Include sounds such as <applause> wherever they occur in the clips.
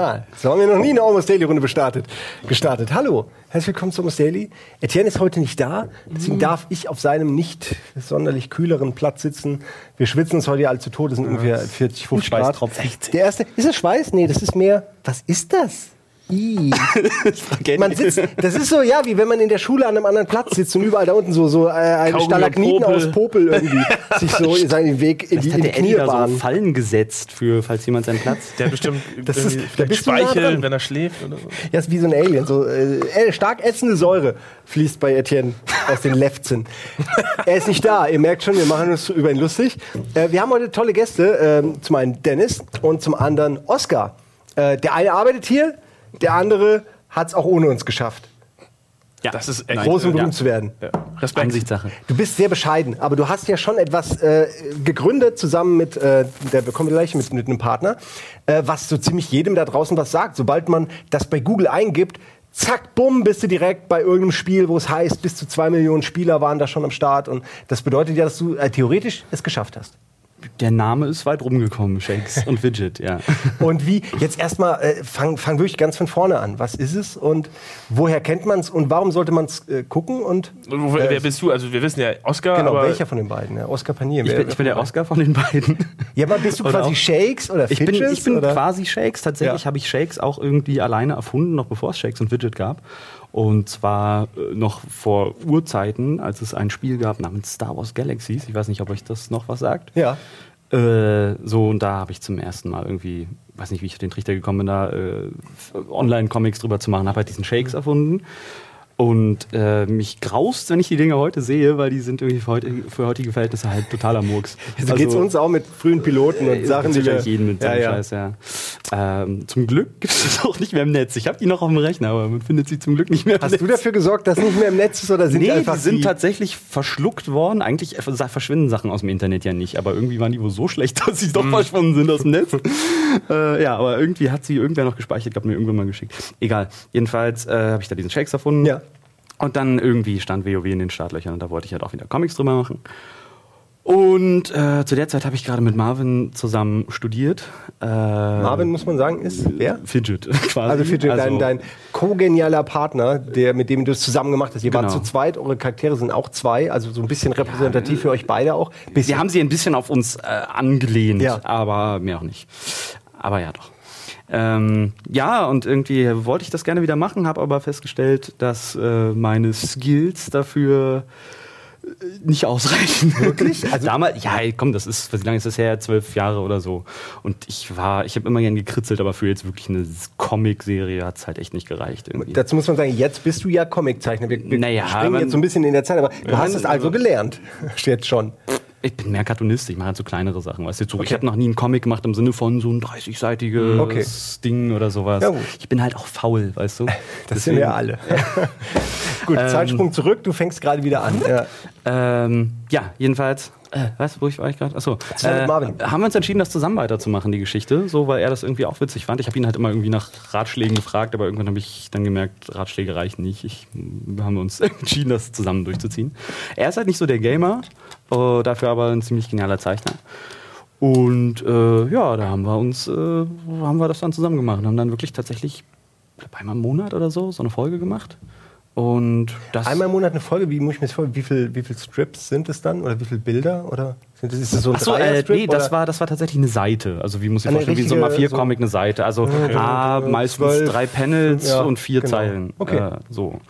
Aha, so haben wir noch nie eine Almost Daily Runde gestartet. gestartet. Hallo, herzlich willkommen zu Almost Daily. Etienne ist heute nicht da, deswegen Mhm. darf ich auf seinem nicht sonderlich kühleren Platz sitzen. Wir schwitzen uns heute alle zu Tode, sind ungefähr 40, 50 Grad. Schweißtropfen. Der erste, ist es Schweiß? Nee, das ist mehr, was ist das? <laughs> Man sitzt, das ist so, ja, wie wenn man in der Schule an einem anderen Platz sitzt und überall da unten so, so äh, ein Stalagniten Popel. aus Popel irgendwie <laughs> sich so seinen Weg in die, in hat die Eddie da so. Fallen gesetzt, für, falls jemand seinen Platz. Der hat bestimmt <laughs> Das ist- da bist nah wenn er schläft oder so. Ja, ist wie so ein Alien. So, äh, äh, stark ätzende Säure fließt bei Etienne aus den Lefzen. er ist nicht da. Ihr merkt schon, wir machen uns über ihn lustig. Äh, wir haben heute tolle Gäste. ähm, zum einen Dennis und zum anderen Oskar. Äh, der eine arbeitet hier, der andere hat es auch ohne uns geschafft, Ja, Das ist echt- groß und berühmt ja. zu werden. Respekt. Ansichtssache. Du bist sehr bescheiden, aber du hast ja schon etwas äh, gegründet zusammen mit, äh, der bekommen wir gleich mit, mit einem Partner, äh, was so ziemlich jedem da draußen was sagt. Sobald man das bei Google eingibt, zack, bumm, bist du direkt bei irgendeinem Spiel, wo es heißt, bis zu zwei Millionen Spieler waren da schon am Start. Und das bedeutet ja, dass du äh, theoretisch es geschafft hast. Der Name ist weit rumgekommen, Shakes und <laughs> Widget, ja. Und wie, jetzt erstmal, äh, fang, fang wirklich ganz von vorne an. Was ist es und woher kennt man es und warum sollte man es äh, gucken? Und Wo- äh, Wer bist du? Also wir wissen ja Oscar, genau, aber welcher von den beiden? Ja, Oscar Panier. Ich wer- bin, ich bin der Oscar von den beiden. Ja, aber bist du Oder quasi auch- Shakes oder Ich bin, Fidgets, ich bin oder? quasi Shakes. Tatsächlich Ja. habe ich Shakes auch irgendwie alleine erfunden, noch bevor es Shakes und Widget gab. Und zwar äh, noch vor Urzeiten, als es ein Spiel gab namens Star Wars Galaxies. Ich weiß nicht, ob euch das noch was sagt. Ja. Äh, so, und da habe ich zum ersten Mal irgendwie, weiß nicht, wie ich auf den Trichter gekommen bin, da äh, Online-Comics drüber zu machen, habe halt diesen Shakes erfunden. Und äh, mich graust, wenn ich die Dinge heute sehe, weil die sind irgendwie für, heute, für heutige Verhältnisse halt totaler Murks. <laughs> So geht's uns auch mit frühen Piloten und äh, Sachen, die wir... jeden mit ja, ja. Scheiß, ja. Ähm, zum Glück gibt es das auch nicht mehr im Netz. Ich habe die noch auf dem Rechner, aber man findet sie zum Glück nicht mehr im Hast Netz. du dafür gesorgt, dass nicht mehr im Netz ist oder sind Nee, die einfach die sind die- tatsächlich verschluckt worden. Eigentlich verschwinden Sachen aus dem Internet ja nicht, aber irgendwie waren die wohl so schlecht, <laughs> dass sie doch verschwunden sind aus dem Netz. <laughs> äh, ja, aber irgendwie hat sie irgendwer noch gespeichert, glaub mir irgendwann mal geschickt. Egal. Jedenfalls äh, habe ich da diesen Shakes erfunden. Ja. Und dann irgendwie stand WoW in den Startlöchern und da wollte ich halt auch wieder Comics drüber machen. Und äh, zu der Zeit habe ich gerade mit Marvin zusammen studiert. Äh, Marvin, muss man sagen, ist wer? Fidget <laughs> quasi. Also, Fidget, Also- dein, dein kogenialer Partner, der, mit dem du es zusammen gemacht hast. Ihr wart Genau. zu zweit, eure Charaktere sind auch zwei, also so ein bisschen repräsentativ für euch beide auch. Bisschen. Wir haben sie ein bisschen auf uns äh, angelehnt, Ja. aber mehr auch nicht. Aber ja, doch. Ähm, ja, und irgendwie wollte ich das gerne wieder machen, habe aber festgestellt, dass äh, meine Skills dafür äh, nicht ausreichen. Wirklich? <laughs> Also damals, ja, komm, das ist, wie lange ist das her? Zwölf Jahre oder so. Und ich war, ich habe immer gern gekritzelt, aber für jetzt wirklich eine Comic-Serie hat es halt echt nicht gereicht. Irgendwie. Dazu muss man sagen, jetzt bist du ja Comiczeichner. Wir, wir Naja, springen man- jetzt so ein bisschen in der Zeit, aber du hast es also gelernt. <laughs> Jetzt schon. Ich bin mehr Cartoonist, ich mache halt so kleinere Sachen. Weißt du, so, ich Okay. habe noch nie einen Comic gemacht im Sinne von so ein 30-seitiges Okay. Ding oder sowas. Ja. Ich bin halt auch faul, weißt du? <laughs> Das sind wir alle. <laughs> Gut, Zeitsprung zurück, du fängst gerade wieder an. Ja. <laughs> Ähm, ja, jedenfalls. Äh, was, wo ich war ich gerade? Achso. Marvin. haben wir uns entschieden, das zusammen weiterzumachen, die Geschichte, so, weil er das irgendwie auch witzig fand. Ich habe ihn halt immer irgendwie nach Ratschlägen gefragt, aber irgendwann habe ich dann gemerkt, Ratschläge reichen nicht. Ich, wir haben uns <laughs> entschieden, das zusammen durchzuziehen. Er ist halt nicht so der Gamer, äh, dafür aber ein ziemlich genialer Zeichner. Und äh, ja, da haben wir uns, äh, haben wir das dann zusammen gemacht und haben dann wirklich tatsächlich, einmal im Monat oder so, so eine Folge gemacht. Und das Einmal im Monat eine Folge, wie muss ich mir das vorstellen? Wie viele wie viel Strips sind es dann? Oder wie viele Bilder? Oder sind das, ist das so ein Achso, äh, nee, das war, das war tatsächlich eine Seite. Also wie muss ich Eine vorstellen, wie so ein richtige, A4-Comic eine Seite. Also A, äh, meistens zwölf, drei Panels ja, und vier genau. Zeilen. Okay. Äh, so.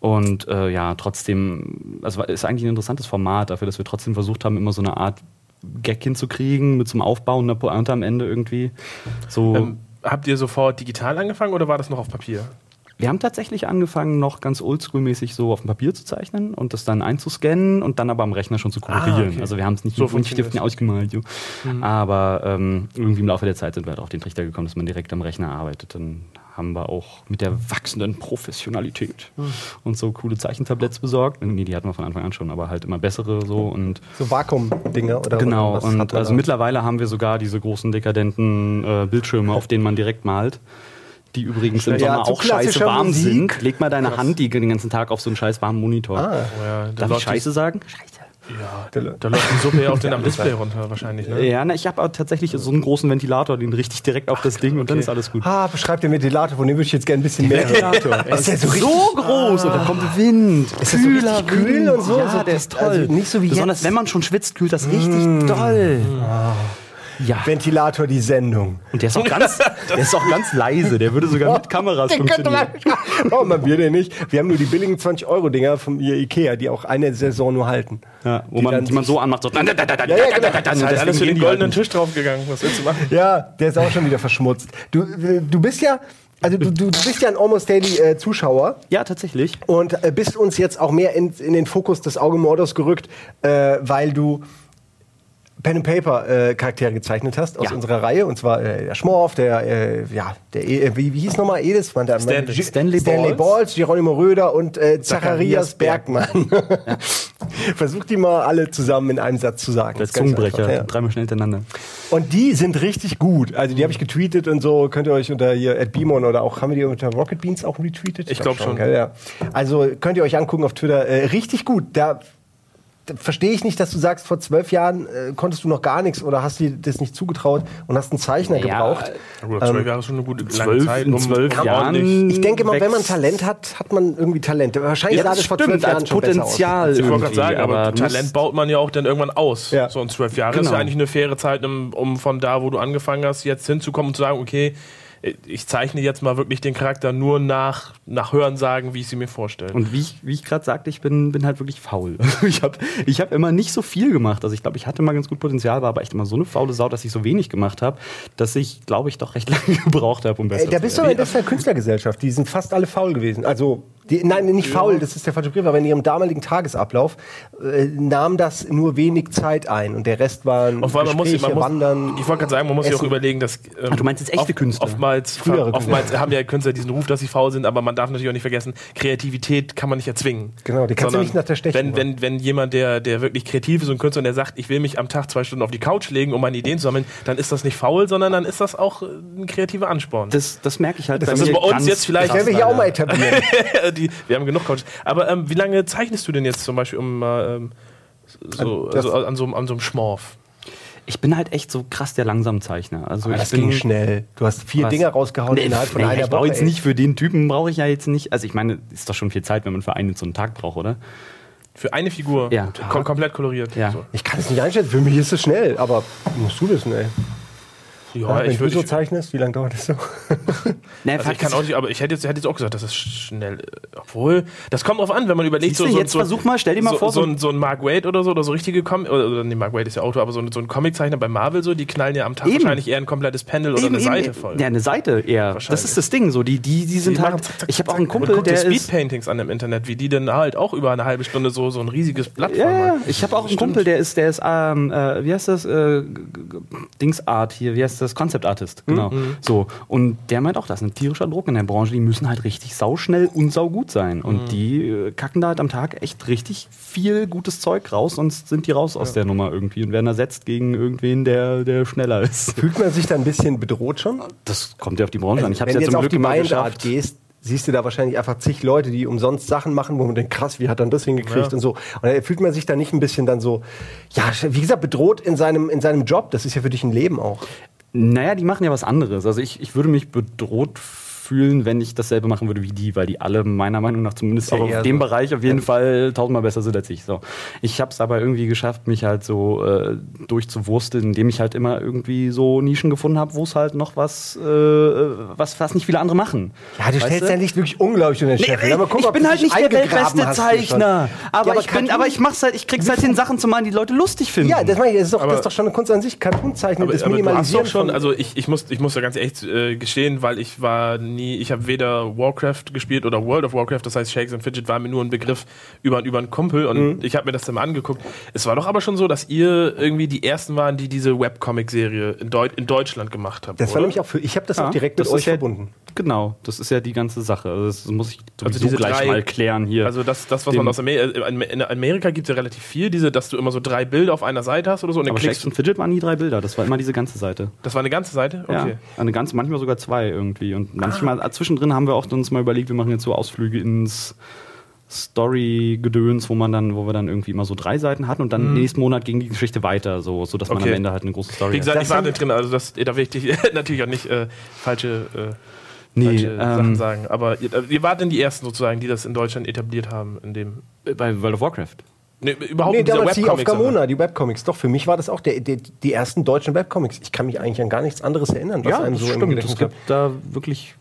Und äh, ja, trotzdem, also ist eigentlich ein interessantes Format dafür, dass wir trotzdem versucht haben, immer so eine Art Gag hinzukriegen mit so einem Aufbau und einer Pointe am Ende irgendwie. So. ähm, habt ihr sofort digital angefangen oder war das noch auf Papier? Wir haben tatsächlich angefangen, noch ganz oldschool-mäßig so auf dem Papier zu zeichnen und das dann einzuscannen und dann aber am Rechner schon zu kolorieren. Ah, okay. Also wir haben es nicht So mit Buntstiften funktioniert ausgemalt. Jo. Aber ähm, irgendwie im Laufe der Zeit sind wir halt auf den Trichter gekommen, dass man direkt am Rechner arbeitet. Dann haben wir auch mit der wachsenden Professionalität uns so coole Zeichentabletts besorgt. Nee, die hatten wir von Anfang an schon, aber halt immer bessere so und So Vakuum-Dinger oder Genau, oder und also mittlerweile haben wir sogar diese großen dekadenten äh, Bildschirme, <laughs> auf denen man direkt malt. Die übrigens im Ja, Sommer zu auch scheiße warm Musik. sind. Leg mal deine Hand die, den ganzen Tag auf so einen scheiß warmen Monitor. Ah, Ja, dann Darf ich Scheiße sagen? Scheiße. Ja, da läuft die Suppe ja auch <laughs> dann am Display runter wahrscheinlich. Ne? Ja, na, ich habe aber tatsächlich so einen großen Ventilator, den richte ich direkt auf das Ding und dann ist alles gut. Ah, beschreib den Ventilator, von dem würde ich jetzt gerne ein bisschen mehr hören. Ventilator. Ist der so richtig so groß und da kommt Wind. Ist das so richtig kühl und so? Ja, So- der ist toll. also nicht so wie Besonders jetzt. Mm. wenn man schon schwitzt, kühlt das richtig doll. Ja. Ventilator die Sendung. Und der ist auch ganz, <laughs> der ist auch ganz leise. Der würde sogar mit Kameras <laughs> Den funktionieren. <laughs> warum haben wir den nicht? Wir haben nur die billigen 20-Euro-Dinger von Ikea, die auch eine Saison nur halten. Ja, wo Die man, die man so anmacht. So. Ja, ja, genau. Das ist halt alles für den goldenen Tisch draufgegangen. Was willst du machen? Ja, der ist auch schon wieder verschmutzt. Du, du bist ja, also du, du bist ja ein Almost Daily äh, Zuschauer Ja, tatsächlich. und äh, bist uns jetzt auch mehr in, in den Fokus des Auge Mordos gerückt, äh, weil du Pen and Paper äh, Charaktere gezeichnet hast aus Ja. unserer Reihe und zwar äh, der Schmorf, der äh, ja, der E- wie, wie hieß nochmal Edis? Man, der, Stanley. Stanley Stanley Balls. Geronimo Röder und äh, Zacharias Zacharias Bergmann. <laughs> Versuch die mal alle zusammen in einem Satz zu sagen. Der Zungenbrecher. einfach, ja. Dreimal schnell hintereinander. Und die sind richtig gut. Also die habe ich getweetet und so. Könnt ihr euch unter hier at Beamon oder auch haben wir die unter Rocket Beans auch retweetet? Ich glaub schon. gell, ja. Also könnt ihr euch angucken auf Twitter. Äh, richtig gut. Da verstehe ich nicht, dass du sagst, vor zwölf Jahren äh, konntest du noch gar nichts oder hast dir das nicht zugetraut und hast einen Zeichner Naja, gebraucht. Na gut, zwölf Jahre ist schon eine gute lange Zwölf, Zeit. in zwölf Jahren. Ich denke mal, wenn man Talent hat, hat man irgendwie Talent. Wahrscheinlich Ja, sah das das vor zwölf stimmt, Jahren schon besser aus. Potenzial. Ich wollte gerade irgendwie, sagen, aber, aber Talent baut man ja auch dann irgendwann aus. Ja. So und zwölf Jahre ist Genau. ja eigentlich eine faire Zeit, um, um von da, wo du angefangen hast, jetzt hinzukommen und zu sagen, okay, ich zeichne jetzt mal wirklich den Charakter nur nach, nach Hörensagen, wie ich sie mir vorstelle. Und wie ich, wie ich gerade sagte, ich bin, bin halt wirklich faul. <laughs> Ich habe ich hab immer nicht so viel gemacht. Also ich glaube, ich hatte mal ganz gut Potenzial, war aber echt immer so eine faule Sau, dass ich so wenig gemacht habe, dass ich, glaube ich, doch recht <laughs> lange gebraucht habe, um besser Äh, da bist du zu aber werden. in der Künstlergesellschaft. Die sind fast alle faul gewesen. Also, die, nein, nicht faul, das ist der falsche Begriff, aber in ihrem damaligen Tagesablauf äh, nahm das nur wenig Zeit ein und der Rest waren Und allem, man muss, Gespräche, man muss, Wandern. ich wollte gerade sagen, man muss sich auch überlegen, dass ähm, Ach, du meinst jetzt echte Künstler? Oftmals, Frühere oftmals haben ja Künstler diesen Ruf, dass sie faul sind, aber man darf natürlich auch nicht vergessen, Kreativität kann man nicht erzwingen. Genau, die kannst du nicht nach der Stechen Wenn, wenn, wenn jemand, der, der wirklich kreativ ist und Künstler und der sagt, ich will mich am Tag zwei Stunden auf die Couch legen, um meine Ideen zu sammeln, dann ist das nicht faul, sondern dann ist das auch äh, ein kreativer Ansporn. Das, das merke ich halt. Das bei ist bei uns jetzt vielleicht- Das werden wir hier auch mal etablieren. <laughs> <laughs> die, wir haben genug Couch. Aber ähm, wie lange zeichnest du denn jetzt zum Beispiel um ähm, so, Das- also an, so, einem- an so einem Schmorf? Ich bin halt echt so krass der Langsamzeichner. Also Aber ich das bin, ging schnell. Du hast vier Was? Dinger rausgehauen Nee, innerhalb von nee, einer ich brauche Woche. jetzt ey. nicht für den Typen brauche ich ja jetzt nicht. Also ich meine, ist doch schon viel Zeit, wenn man für einen so einen Tag braucht, oder? Für eine Figur? Ja. Kom komplett koloriert? Ja. So. Ich kann es nicht einschätzen. Für mich ist es schnell, aber musst du wissen, ey. Ja, wenn ich du würde. so zeichnest, wie lange dauert das so? <laughs> Nee, Also ich kann auch nicht, aber ich hätte jetzt, hätte jetzt auch gesagt, das ist schnell. äh, Obwohl, das kommt drauf an, wenn man überlegt, Siehst du, jetzt versuch mal, stell dir mal so, vor, so, so- ein, so ein Mark Wade oder so, oder so richtige Com oder, oder nee, Mark Wade ist ja Autor, aber so ein, so ein Comiczeichner bei Marvel so, die knallen ja am Tag Eben. wahrscheinlich eher ein komplettes Panel oder eine Seite voll. Ja, eine Seite eher. Wahrscheinlich. Das ist das Ding. So, die, die, die sind Die halt. machen zack, zack, ich habe auch einen. Kumpel, Und der ist. Speedpaintings an im Internet, wie die dann halt auch über eine halbe Stunde so, so ein riesiges Blatt Ja, voll ja, machen. ich habe auch einen. Kumpel, der ist, der ist, ähm, äh, wie heißt das, äh, Dingsart hier, wie heißt das, Concept Artist, genau. So und der meint auch, das ist ein tierischer Druck in der Branche. Die müssen halt richtig sauschnell und saugut sein und die äh, kacken da halt am Tag echt richtig viel gutes Zeug raus, sonst sind die raus aus der Nummer irgendwie und werden ersetzt gegen irgendwen, der, der schneller ist. <laughs> Fühlt man sich da ein bisschen bedroht schon? Das kommt ja auf die Branche an. Ich habe Wenn es du ja jetzt zum auf Glück die geschafft. gehst, siehst du da wahrscheinlich einfach zig Leute, die umsonst Sachen machen, wo man denkt, krass, wie hat dann das hingekriegt Ja. und so. Und dann fühlt man sich da nicht ein bisschen dann so, ja, wie gesagt, bedroht in seinem, in seinem Job. Das ist ja für dich ein Leben auch. Naja, die machen ja was anderes. Also ich, ich würde mich bedroht fühlen, wenn ich dasselbe machen würde wie die, weil die alle meiner Meinung nach zumindest Ja, auf dem so. Bereich auf jeden Fall tausendmal besser sind als ich. So. Ich habe es aber irgendwie geschafft, mich halt so äh, durchzuwursteln, indem ich halt immer irgendwie so Nischen gefunden habe, wo es halt noch was, äh, was, was nicht viele andere machen. Ja, du Weißt stellst du? ja nicht wirklich unglaublich unter den Nee, Chef. ich, Ja, mal gucken, ich bin halt nicht der weltbeste. Zeichner. Aber, Ja, aber ich bin, Cartoon- aber ich mach's halt, ich krieg's halt hin, Sachen zu malen, die Leute lustig finden. Ja, das, meine ich, das, ist doch, Aber- das ist doch schon eine Kunst an sich. Cartoon-Zeichnen, Aber, das aber du hast Minimalisieren doch schon, also ich, ich, muss, ich muss da ganz echt äh, gestehen, weil ich war nie, ich habe weder Warcraft gespielt oder World of Warcraft, das heißt Shakes and Fidget war mir nur ein Begriff über, über einen Kumpel und Mhm. ich habe mir das dann mal angeguckt. Es war doch aber schon so, dass ihr irgendwie die ersten waren, die diese Webcomic-Serie in, Deut in Deutschland gemacht habt. Das war oder? nämlich auch für, ich habe das Ja, auch direkt mit das euch ist ja- verbunden. Genau, das ist ja die ganze Sache. Also das muss ich Also diese gleich drei- mal klären hier. Also das, das was Dem- man aus Amerika, in Amerika gibt es ja relativ viel, diese, dass du immer so drei Bilder auf einer Seite hast oder so und dann aber Shakes und Fidget waren nie drei Bilder, das war immer diese ganze Seite. Das war eine ganze Seite? Okay. Ja, eine ganze, manchmal sogar zwei irgendwie. Und manchmal Ah. zwischendrin haben wir auch uns mal überlegt, wir machen jetzt so Ausflüge ins Story-Gedöns, wo man dann, wo wir dann irgendwie immer so drei Seiten hatten und dann nächsten Monat ging die Geschichte weiter, so, so dass man Mhm. Okay. am Ende halt eine große Story Wie gesagt, Das ich war nicht drin, also das da will ich <laughs> natürlich auch nicht äh, falsche, äh, Nee, falsche Sachen ähm, sagen. Aber ihr, äh, ihr wart denn die ersten sozusagen, die das in Deutschland etabliert haben, in dem bei World of Warcraft. nee, überhaupt Nee, damals die auf. Gamona, die Webcomics. Doch, für mich war das auch der, der, die ersten deutschen Webcomics. Ich kann mich eigentlich an gar nichts anderes erinnern, was einem so im Gedächtnis Es gibt da wirklich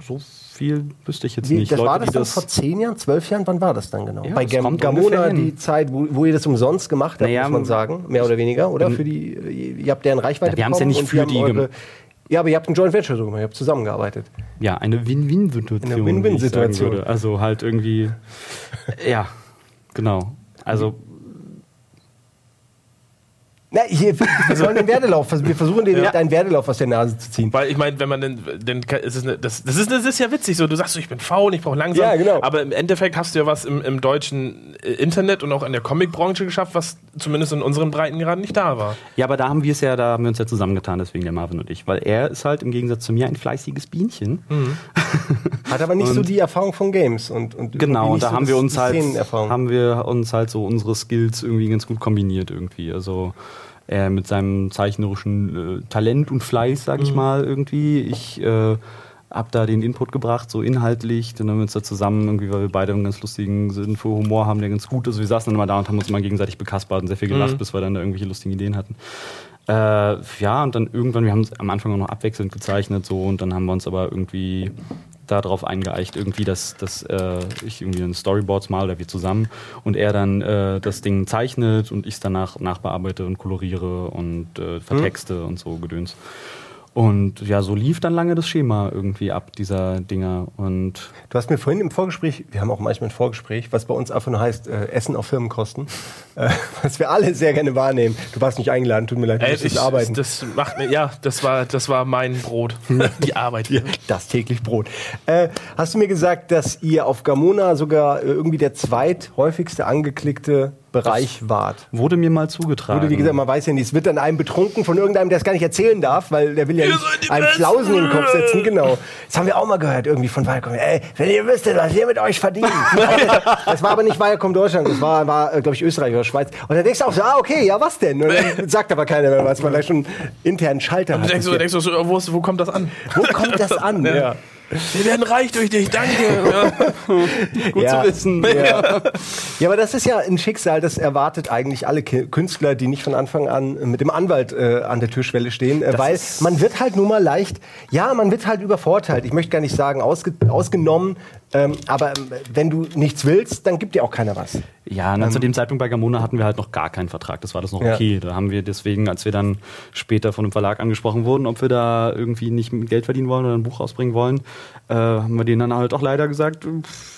so viel wüsste ich jetzt Wie, nicht. das war Leute, das die dann vor zehn Jahren, zwölf Jahren? Wann war das dann genau? Ja, Bei das Gam Gamona, die Zeit, wo, wo ihr das umsonst gemacht habt, Naja, muss man sagen, mehr oder weniger, oder? Für die, ihr habt deren Reichweite Ja, wir haben's ja nicht für die haben gem- eure, Ja, aber ihr habt ein Joint Venture so gemacht, ihr habt zusammengearbeitet. Ja, eine Win-Win-Situation. Eine Win-Win-Situation. Also halt irgendwie, ja, genau. Also Na, hier, wir <laughs> sollen den Werdelauf, wir versuchen den, Ja. deinen Werdelauf aus der Nase zu ziehen. Weil ich meine, wenn man denn, denn ist es eine, das, das, ist, das ist ja witzig, so du sagst so, ich bin faul, ich brauche langsam. Ja, genau. Aber im Endeffekt hast du ja was im, im deutschen äh, Internet und auch in der Comicbranche geschafft, was zumindest in unseren Breiten gerade nicht da war. Ja, aber da haben wir es ja, da haben wir uns ja zusammengetan, deswegen der Marvin und ich. Weil er ist halt im Gegensatz zu mir ein fleißiges Bienchen. <laughs> Hat aber nicht so die Erfahrung von Games. Und, und Genau, und da so haben wir uns halt, haben wir uns halt so unsere Skills irgendwie ganz gut kombiniert irgendwie. Also er mit seinem zeichnerischen äh, Talent und Fleiß, sag ich mal, irgendwie. Ich äh, hab da den Input gebracht, so inhaltlich. Dann haben wir uns da zusammen, irgendwie, weil wir beide einen ganz lustigen Sinn für Humor haben, der ganz gut ist. Wir saßen dann mal da und haben uns mal gegenseitig bekaspert und sehr viel gelacht, bis wir dann da irgendwelche lustigen Ideen hatten. Äh, ja, und dann irgendwann, wir haben es am Anfang auch noch abwechselnd gezeichnet, so, und dann haben wir uns aber irgendwie darauf eingeeicht, irgendwie, dass, dass äh, ich irgendwie ein Storyboards mal oder wir zusammen und er dann äh, das Ding zeichnet und ich es danach nachbearbeite und koloriere und äh, vertexte und so Gedöns. Und ja, so lief dann lange das Schema irgendwie ab, dieser Dinger. Und Du hast mir vorhin im Vorgespräch, wir haben auch manchmal ein Vorgespräch, was bei uns einfach nur heißt, äh, Essen auf Firmenkosten, äh, <laughs> was wir alle sehr gerne wahrnehmen. Du warst nicht eingeladen, tut mir leid, du Ey, musstest ich, arbeiten. das macht mir, ja, das war, das war mein Brot. <laughs> Die Arbeit. Das täglich Brot. Äh, hast du mir gesagt, dass ihr auf Gamona sogar äh, irgendwie der zweithäufigste angeklickte Bereich wart? wurde mir mal zugetragen. Wurde, wie gesagt, man weiß ja nicht, es wird dann einem betrunken von irgendeinem, der es gar nicht erzählen darf, weil der will ja nicht einem Besten! Flausen in den Kopf setzen, genau. Das haben wir auch mal gehört, irgendwie von Viacom. Ey, wenn ihr wüsstet, was wir mit euch verdienen. <laughs> das war aber nicht Viacom Deutschland, das war, war glaube ich, Österreich oder Schweiz. Und dann denkst du auch so, ah, okay, ja, was denn? Und dann <laughs> sagt aber keiner mehr was, weil er schon internen Schalter hat. denkst, du, denkst du, so, wo, ist- wo kommt das an? Wo kommt das <laughs> an? Ja. Wir werden reich durch dich, danke. <laughs> Ja. gut Ja. zu wissen. Ja. Ja, aber das ist ja ein Schicksal, das erwartet eigentlich alle Künstler, die nicht von Anfang an mit dem Anwalt äh, an der Türschwelle stehen, äh, weil man wird halt nun mal leicht, ja, man wird halt übervorteilt. Ich möchte gar nicht sagen ausge ausgenommen, ähm, aber ähm, wenn du nichts willst, dann gibt dir auch keiner was. Ja, na, zu dem Zeitpunkt bei Gamona hatten wir halt noch gar keinen Vertrag. Das war das noch Ja. okay. Da haben wir deswegen, als wir dann später von einem Verlag angesprochen wurden, ob wir da irgendwie nicht mit Geld verdienen wollen oder ein Buch rausbringen wollen, äh, haben wir denen dann halt auch leider gesagt, pff,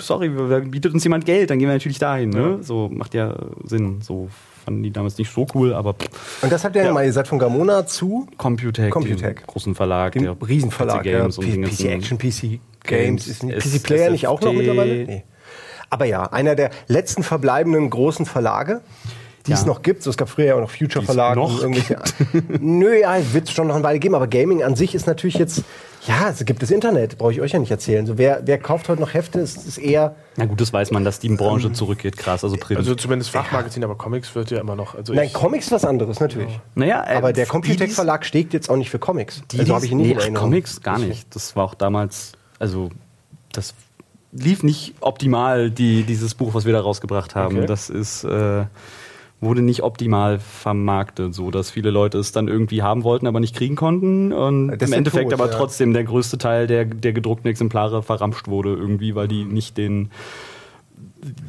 sorry, bietet uns jemand Geld, dann gehen wir natürlich dahin. Ne? So macht ja Sinn. So fanden die damals nicht so cool, aber pff, Und das habt ihr ja. mal, ihr seid von Gamona zu Computec, Computec. großen Verlag, dem der Riesenverlag. PC Games ja, und PC Action, PC Games. Ist nicht PC Player nicht auch noch mittlerweile? Nee. Aber ja, einer der letzten verbleibenden großen Verlage, die es Ja. noch gibt. So, es gab früher ja auch noch Future Verlage. noch irgendwelche, <laughs> Nö, ja, wird es schon noch eine Weile geben. Aber Gaming an sich ist natürlich jetzt, ja, es gibt das Internet, brauche ich euch ja nicht erzählen. So, wer, wer kauft heute noch Hefte, ist, ist eher, Na gut, das weiß man, dass die Branche zurückgeht, krass. Also, Print. Also zumindest Fachmagazin, aber Comics wird ja immer noch. Also nein, ich, Comics ist was anderes, natürlich. naja, äh, Aber der die's- Verlag steht jetzt auch nicht für Comics. Die, also habe ich nicht nee, in ach. Comics gar nicht. Das war auch damals, also das lief nicht optimal, die, dieses Buch, was wir da rausgebracht haben. Okay. Das ist, äh, wurde nicht optimal vermarktet, so dass viele Leute es dann irgendwie haben wollten, aber nicht kriegen konnten. Und Das im Endeffekt tot, aber ja. trotzdem der größte Teil der, der gedruckten Exemplare verramscht wurde irgendwie, weil die nicht den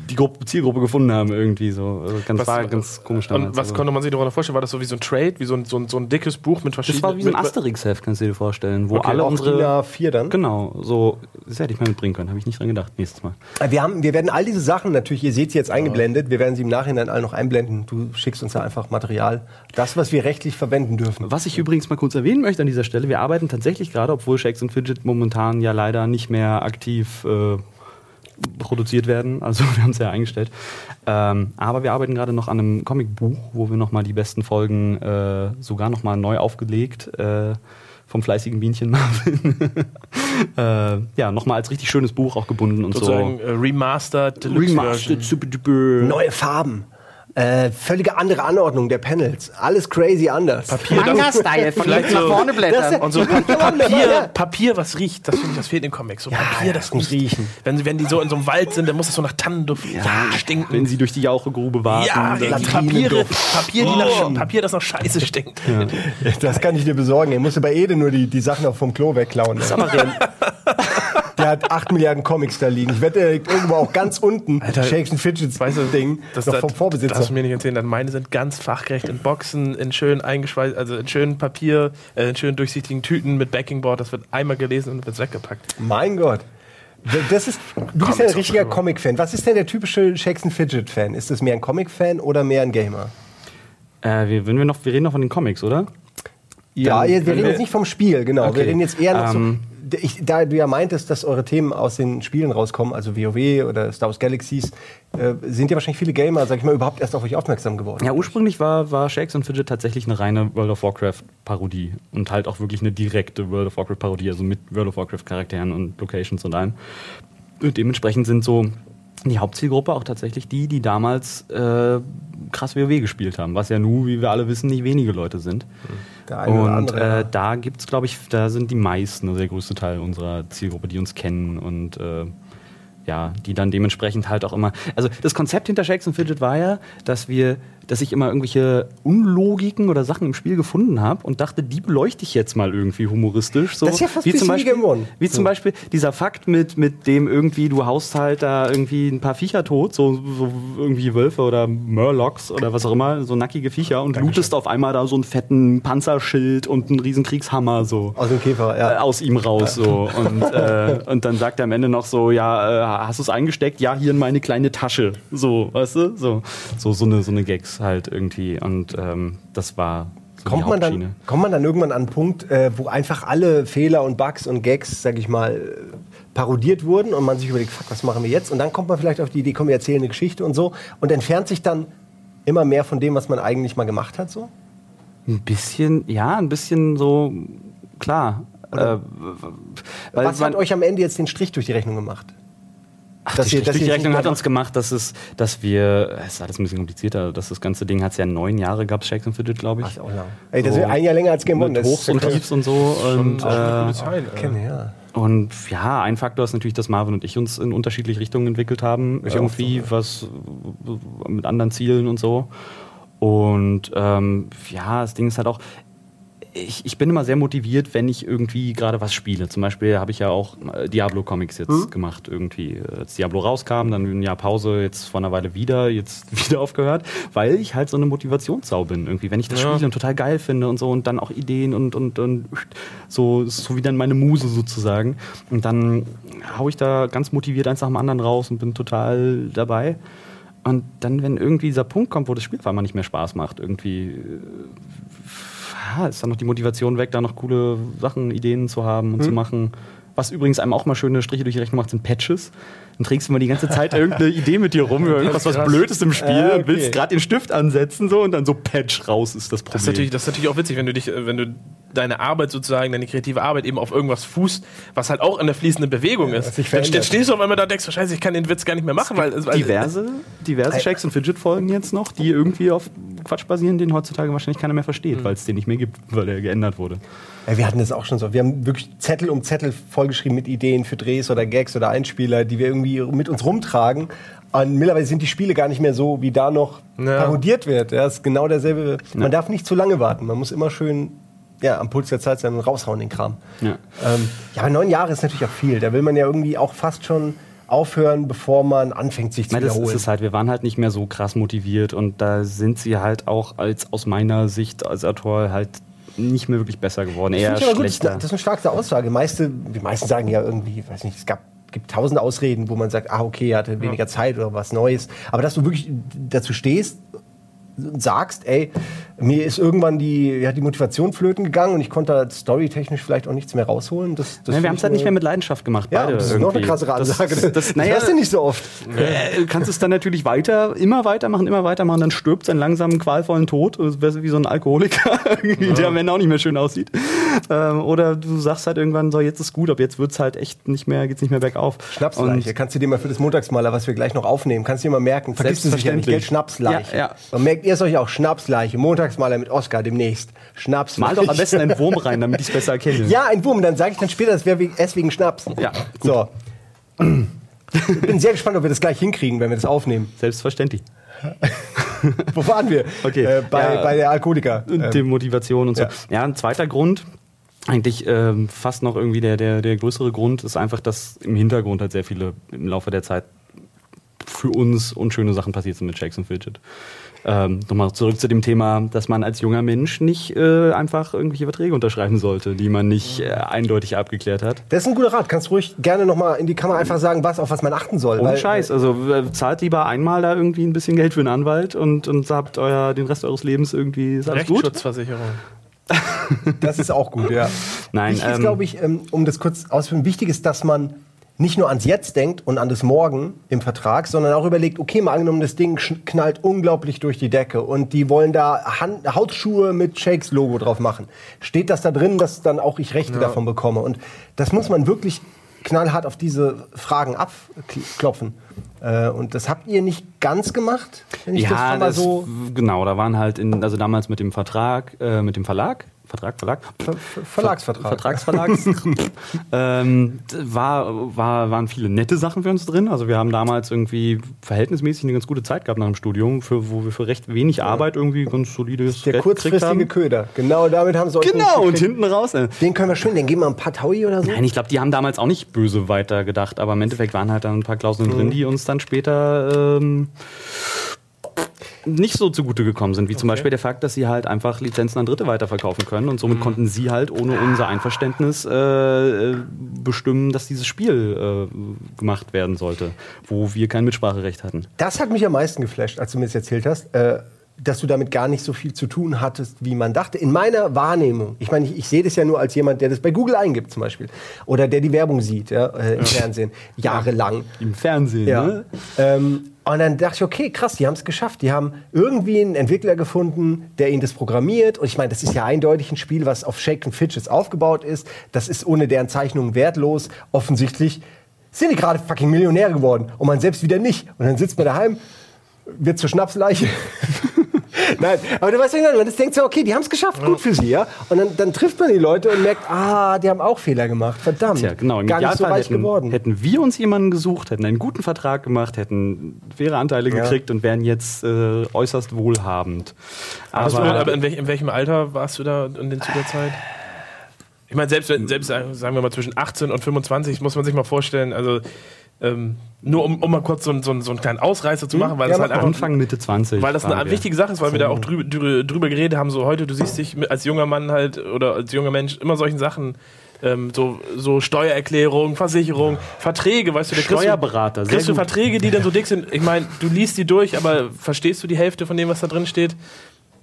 die Gruppe, Zielgruppe gefunden haben irgendwie so. Also ganz, war ganz komisch Und damals, was aber- konnte man sich darunter vorstellen? War das so wie so ein Trade, wie so ein, so ein, so ein dickes Buch mit Das verschiedenen. war wie so ein Asterix-Heft, kannst du dir vorstellen, wo Okay, alle Auch unsere DIN A4 dann. Genau, so, das hätte ich mal mitbringen können, habe ich nicht dran gedacht, nächstes Mal. Wir, haben, wir werden all diese Sachen natürlich, ihr seht sie jetzt eingeblendet, wir werden sie im Nachhinein alle noch einblenden. Du schickst uns da einfach Material. Das, was wir rechtlich verwenden dürfen. Was ich übrigens mal kurz erwähnen möchte an dieser Stelle, wir arbeiten tatsächlich gerade, obwohl Shakes und Fidget momentan ja leider nicht mehr aktiv äh, produziert werden, also <laughs> wir haben es ja eingestellt, ähm, aber wir arbeiten gerade noch an einem Comicbuch, wo wir nochmal die besten Folgen äh, sogar nochmal neu aufgelegt äh, vom fleißigen Bienchen Marvin <laughs> äh, ja, nochmal als richtig schönes Buch auch gebunden und Sozusagen so. äh, Remastered, Deluxe Remastered, Version. super duper. Neue Farben. Äh, völlige andere Anordnung der Panels. Alles crazy anders. Papier, das- Manga-Style, von Vielleicht hinten nach vorne blättern. Das- Und so Ja, Papier, ja. Papier, was riecht, das finde ich, das fehlt in Comics. So Ja, Papier, ja, das das muss riechen. Wenn, sie- wenn die so in so einem Wald sind, dann muss es so nach Tannenduft ja, stinken. Wenn sie durch die Jauchegrube warten. ja, Papiere, Papier, die nach, Papier, das nach Scheiße stinkt. Das kann ich dir besorgen. Er musste bei Ede nur die, die Sachen auch vom Klo wegklauen. ist aber. <laughs> Der hat 8 Milliarden Comics da liegen. Ich wette, der liegt irgendwo auch ganz unten. Alter, Shakes and Fidgets Weißt du, Ding. das, noch vom Vorbesitzer. Das mir nicht erzählen. Meine sind ganz fachgerecht in Boxen, in schön eingeschweißt, also in schönen Papier, äh, in schön durchsichtigen Tüten mit Backingboard. Das wird einmal gelesen und wird weggepackt. mein Gott. Das ist, du bist ja ein richtiger Comic-Fan. Was ist denn der typische Shakes and Fidget-Fan? Ist das mehr ein Comic-Fan oder mehr ein Gamer? Äh, wir, wenn wir, noch, wir reden noch von den Comics, oder? Ja, Dann wir reden wir- jetzt nicht vom Spiel, genau. Okay. Wir reden jetzt eher noch Ähm, so. Ich, da du ja meintest, dass eure Themen aus den Spielen rauskommen, also WoW oder Star Wars Galaxies, äh, sind ja wahrscheinlich viele Gamer, sag ich mal, überhaupt erst auf euch aufmerksam geworden. Ja, ursprünglich war, war Shakes and Fidget tatsächlich eine reine World of Warcraft-Parodie. Und halt auch wirklich eine direkte World of Warcraft-Parodie, also mit World of Warcraft-Charakteren und Locations und allem. Und dementsprechend sind so die Hauptzielgruppe auch tatsächlich die, die damals äh, krass WoW gespielt haben. Was ja nun, wie wir alle wissen, nicht wenige Leute sind. Und andere, äh, da gibt's, glaube ich, da sind die meisten, also der größte Teil unserer Zielgruppe, die uns kennen und äh, ja, die dann dementsprechend halt auch immer. Also das Konzept hinter Shakes and Fidget war ja, dass wir, dass ich immer irgendwelche Unlogiken oder Sachen im Spiel gefunden habe und dachte, die beleuchte ich jetzt mal irgendwie humoristisch. So, Das ist ja fast wie zum Beispiel, wie zum Beispiel dieser Fakt mit, mit dem irgendwie, du haust halt da irgendwie ein paar Viecher tot, so, so irgendwie Wölfe oder Murlocs oder was auch immer, so nackige Viecher und lootest auf einmal da so einen fetten Panzerschild und einen riesen Kriegshammer so. Aus dem Käfer, äh, ja. aus ihm raus so. Und, äh, und dann sagt er am Ende noch so ja äh, hast du es eingesteckt? Ja hier in meine kleine Tasche. So weißt du? So so so eine so eine Gags halt irgendwie und ähm, das war so Kommt die man, dann, kommt man dann irgendwann an einen Punkt, äh, wo einfach alle Fehler und Bugs und Gags, sag ich mal, parodiert wurden und man sich überlegt, fuck, was machen wir jetzt? Und dann kommt man vielleicht auf die Idee, komm, wir erzählen eine Geschichte und so und entfernt sich dann immer mehr von dem, was man eigentlich mal gemacht hat, so? ein bisschen ja ein bisschen so klar äh, weil was man- hat euch am Ende jetzt den Strich durch die Rechnung gemacht? Ach, dass die, ihr- dass die Rechnung hat uns gemacht, dass es, dass wir, es ist alles ein bisschen komplizierter, dass das ganze Ding hat es ja neun Jahre gab es Shakes and Fidget, glaube ich. Ach, auch lang. Ey, das So. ist ein Jahr länger als Game One. Hochs und Tiefs und so. Und, äh, Zeit, äh. Kenne, ja. und ja, ein Faktor ist natürlich, dass Marvin und ich uns in unterschiedliche Richtungen entwickelt haben. irgendwie was äh, mit anderen Zielen und so. Und ähm, ja, das Ding ist halt auch, ich, ich bin immer sehr motiviert, wenn ich irgendwie gerade was spiele. Zum Beispiel habe ich ja auch äh, Diablo-Comics jetzt gemacht, irgendwie. äh, Als Diablo rauskam, dann ein Jahr Pause, jetzt vor einer Weile wieder, jetzt <laughs> wieder aufgehört, weil ich halt so eine Motivationssau bin. Irgendwie, wenn ich das Ja. spiele und total geil finde und so und dann auch Ideen und, und, und so, so wie dann meine Muse sozusagen. Und dann hau ich da ganz motiviert eins nach dem anderen raus und bin total dabei. Und dann, wenn irgendwie dieser Punkt kommt, wo das Spiel auf einmal nicht mehr Spaß macht, irgendwie äh, ja, ist dann noch die Motivation weg, da noch coole Sachen, Ideen zu haben und zu machen. Was übrigens einem auch mal schöne Striche durch die Rechnung macht, sind Patches. Dann trägst du mal die ganze Zeit irgendeine Idee mit dir rum über irgendwas, was krass. blöd ist im Spiel Ah, okay. und willst gerade den Stift ansetzen so und dann so Patch raus ist das Problem. Das ist, natürlich, das ist natürlich auch witzig, wenn du dich, äh, wenn du deine Arbeit sozusagen, deine kreative Arbeit eben auf irgendwas fußt, was halt auch in der fließenden Bewegung ist. was sich Dann stehst du auf einmal da und denkst, du, scheiße, ich kann den Witz gar nicht mehr machen, weil, weil diverse, diverse Shakes und Fidget-Folgen jetzt noch, die irgendwie auf Quatsch basieren, den heutzutage wahrscheinlich keiner mehr versteht, weil es den nicht mehr gibt, weil der geändert wurde. Ja, wir hatten das auch schon so. Wir haben wirklich Zettel um Zettel vollgeschrieben mit Ideen für Drehs oder Gags oder Einspieler, die wir irgendwie mit uns rumtragen. Und mittlerweile sind die Spiele gar nicht mehr so, wie da noch Ja. parodiert wird. Ja, ist genau derselbe. Man darf nicht zu lange warten. Man muss immer schön ja, am Puls der Zeit sein und raushauen den Kram. Ja. Ähm, ja, aber neun Jahre ist natürlich auch viel. Da will man ja irgendwie auch fast schon aufhören, bevor man anfängt, sich zu Nein, das wiederholen. ist es halt. Wir waren halt nicht mehr so krass motiviert und da sind sie halt auch als aus meiner Sicht als Autor halt nicht mehr wirklich besser geworden, eher ich aber gut, das ist schlechter. eine- das ist eine starke Aussage. Meiste, die meisten sagen ja irgendwie, weiß nicht, es gab gibt tausend Ausreden, wo man sagt, ah okay, er hatte weniger Zeit oder was Neues. Aber dass du wirklich dazu stehst sagst, ey, mir ist irgendwann die, ja, die Motivation flöten gegangen und ich konnte da storytechnisch vielleicht auch nichts mehr rausholen. Das, das Nein, wir haben es halt nicht mehr mit Leidenschaft gemacht. Ja, das ist noch eine krassere Ansage. Das, das, naja, hörst du nicht so oft. äh, du kannst es dann natürlich weiter, immer weitermachen, immer weitermachen, dann stirbt sein langsamen, qualvollen Tod, Das wär wie so ein Alkoholiker, <laughs> der am Ende auch nicht mehr schön aussieht. ähm, oder du sagst halt irgendwann so, jetzt ist gut, aber jetzt wird's halt echt nicht mehr, geht's nicht mehr bergauf. Schnapsleiche. Kannst du dir mal für das Montagsmaler, was wir gleich noch aufnehmen, kannst du dir mal merken. Vergisst du sicher nicht, gell? Schnapsleiche. Ja, ja. Und merkt ihr es euch auch? Schnapsleiche. Montagsmaler mit Oscar demnächst. Schnapsleiche. Mal doch am besten einen Wurm rein, damit ich es besser erkenne. Ja, ein Wurm. Dann sage ich dann später, das wäre wegen, erst wegen Schnaps. Ja, So. Ich bin sehr gespannt, ob wir das gleich hinkriegen, wenn wir das aufnehmen. Selbstverständlich. <laughs> Wo waren wir? Okay. Äh, bei, Ja. bei der Alkoholiker. Und Ähm, die Motivation und so. ja. Ja, ein zweiter Grund, eigentlich ähm, fast noch irgendwie der, der, der größere Grund, ist einfach, dass im Hintergrund halt sehr viele im Laufe der Zeit für uns unschöne Sachen passiert sind mit Shakes und Fidget. Ähm, Nochmal zurück zu dem Thema, dass man als junger Mensch nicht äh, einfach irgendwelche Verträge unterschreiben sollte, die man nicht äh, eindeutig abgeklärt hat. das ist ein guter Rat. Kannst ruhig gerne nochmal in die Kamera einfach sagen, was, auf was man achten soll. Ohne weil- Scheiß. Also äh, zahlt lieber einmal da irgendwie ein bisschen Geld für einen Anwalt und, und habt euer, den Rest eures Lebens irgendwie. Rechtsschutzversicherung. Das ist auch gut, ja. <laughs> Nein, Wichtig ist, ähm, glaube ich, ähm, um das kurz auszuführen, wichtig ist, dass man nicht nur ans Jetzt denkt und an das Morgen im Vertrag, sondern auch überlegt, okay, mal angenommen, das Ding knallt unglaublich durch die Decke und die wollen da Hand, Hausschuhe mit Shakes Logo drauf machen. Steht das da drin, dass dann auch ich Rechte davon bekomme? Und das muss man wirklich knallhart auf diese Fragen abklopfen. Äh, und das habt ihr nicht ganz gemacht, wenn ich das Ja, schon mal das, so genau, da waren halt in, also damals mit dem Vertrag, äh, mit dem Verlag, Vertrag, Verlag, Ver Ver Verlagsvertrag. Vertragsverlags, <laughs> ähm, war, war, waren viele nette Sachen für uns drin. Also wir haben damals irgendwie verhältnismäßig eine ganz gute Zeit gehabt nach dem Studium, für, wo wir für recht wenig Arbeit irgendwie ganz solides Der Geld kurzfristige. Köder. Genau damit haben sie euch Genau, und hinten raus. äh, Den können wir schön, den geben wir ein paar Taui oder so. Nein, ich glaube, die haben damals auch nicht böse weitergedacht, aber im Endeffekt waren halt dann ein paar Klauseln drin, die uns dann später ähm, nicht so zugute gekommen sind, wie zum Beispiel der Fakt, dass sie halt einfach Lizenzen an Dritte weiterverkaufen können und somit konnten sie halt ohne unser Einverständnis äh, äh, bestimmen, dass dieses Spiel äh, gemacht werden sollte, wo wir kein Mitspracherecht hatten. Das hat mich am meisten geflasht, als du mir das erzählt hast, äh, dass du damit gar nicht so viel zu tun hattest, wie man dachte. In meiner Wahrnehmung, ich meine, ich, ich sehe das ja nur als jemand, der das bei Google eingibt zum Beispiel. Oder der die Werbung sieht ja, äh, im Fernsehen, jahrelang. Im Fernsehen, Ja. ne? Ähm, und dann dachte ich, okay, krass, die haben es geschafft. Die haben irgendwie einen Entwickler gefunden, der ihnen das programmiert. Und ich meine, das ist ja eindeutig ein Spiel, was auf Shake and Fidgets aufgebaut ist. Das ist ohne deren Zeichnungen wertlos. Offensichtlich sind die gerade fucking Millionäre geworden. Und man selbst wieder nicht. Und dann sitzt man daheim, wird zur Schnapsleiche. <laughs> <laughs> Nein, aber du weißt ja, man denkt so, okay, die haben es geschafft, gut für sie, ja. Und dann, dann trifft man die Leute und merkt, ah, die haben auch Fehler gemacht, verdammt. Tja, genau. Im Gar nicht so reich hätten, geworden. hätten wir uns jemanden gesucht, hätten einen guten Vertrag gemacht, hätten faire Anteile Ja. gekriegt und wären jetzt äh, äußerst wohlhabend. Hast du, Aber, aber in, welch, in welchem Alter warst du da in den zu der Zeit? Ich meine, selbst, wenn- selbst sagen wir mal zwischen 18 und 25 muss man sich mal vorstellen, also ähm, nur um, um mal kurz so, einen- so, so einen kleinen Ausreißer zu machen, weil Ja, das halt einfach Anfang, Mitte 20. weil das eine wir. wichtige Sache ist, weil wir da auch drüber, drüber, geredet haben, so heute, du siehst dich als junger Mann halt oder als junger Mensch immer solchen Sachen, ähm, so, so Steuererklärung, Versicherung, Verträge, weißt du, der kriegst du- Steuerberater, sehr Kriegst du. Verträge, die dann so dick sind? Ich meine, du liest die durch, aber verstehst du die Hälfte von dem, was da drin steht?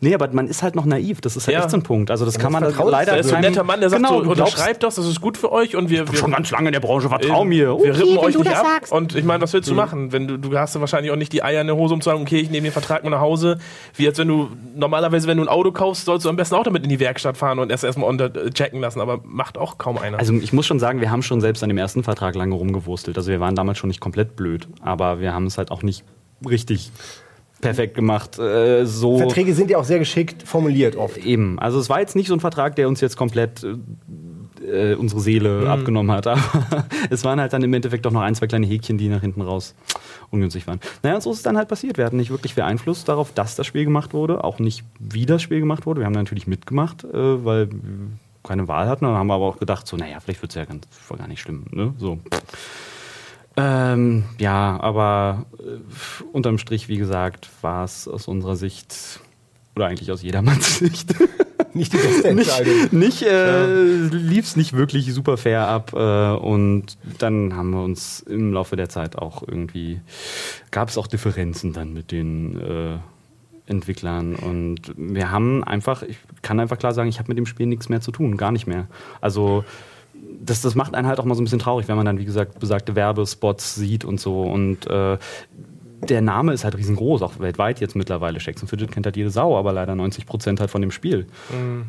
Nee, aber man ist halt noch naiv. Das ist halt Ja. echt so ein Punkt. Also das kann man vertraut leider Da ist so ein netter Mann, der sagt genau, so, unterschreibt das, das ist gut für euch und wir, wir schon ganz lange in der Branche, vertrau äh, mir. Wir Okay, rippen wenn euch nicht ab. sagst. Und ich meine, was willst du machen? Wenn du, du hast ja wahrscheinlich auch nicht die Eier in der Hose, um zu sagen, okay, ich nehme den Vertrag mal nach Hause. Wie als wenn du, normalerweise, wenn du ein Auto kaufst, sollst du am besten auch damit in die Werkstatt fahren und erst erstmal unter äh, checken lassen, aber macht auch kaum einer. Also ich muss schon sagen, wir haben schon selbst an dem ersten Vertrag lange rumgewurstelt. Also wir waren damals schon nicht komplett blöd, aber wir haben es halt auch nicht richtig perfekt gemacht. Äh, so Verträge sind ja auch sehr geschickt formuliert oft. Eben. Also es war jetzt nicht so ein Vertrag, der uns jetzt komplett äh, äh, unsere Seele abgenommen hat. <laughs> Aber es waren halt dann im Endeffekt doch noch ein, zwei kleine Häkchen, die nach hinten raus ungünstig waren. Naja, und so ist es dann halt passiert. Wir hatten nicht wirklich viel Einfluss darauf, dass das Spiel gemacht wurde, auch nicht, wie das Spiel gemacht wurde. Wir haben natürlich mitgemacht, äh, weil wir keine Wahl hatten. Dann haben wir aber auch gedacht, so, naja, vielleicht wird es ja ganz, voll gar nicht schlimm. Ne? So. Ähm, ja, aber äh, unterm Strich, wie gesagt, war es aus unserer Sicht oder eigentlich aus jedermanns <laughs> Sicht <laughs> Nicht die beste Entscheidung. nicht äh, lief es nicht wirklich super fair ab äh, und dann haben wir uns im Laufe der Zeit auch irgendwie gab es auch Differenzen dann mit den äh, Entwicklern und wir haben einfach ich kann einfach klar sagen ich habe mit dem Spiel nichts mehr zu tun gar nicht mehr also das, das macht einen halt auch mal so ein bisschen traurig, wenn man dann, wie gesagt, besagte Werbespots sieht und so. Und äh, der Name ist halt riesengroß, auch weltweit jetzt mittlerweile. Shakes Fidget kennt halt jede Sau, aber leider 90 Prozent halt von dem Spiel.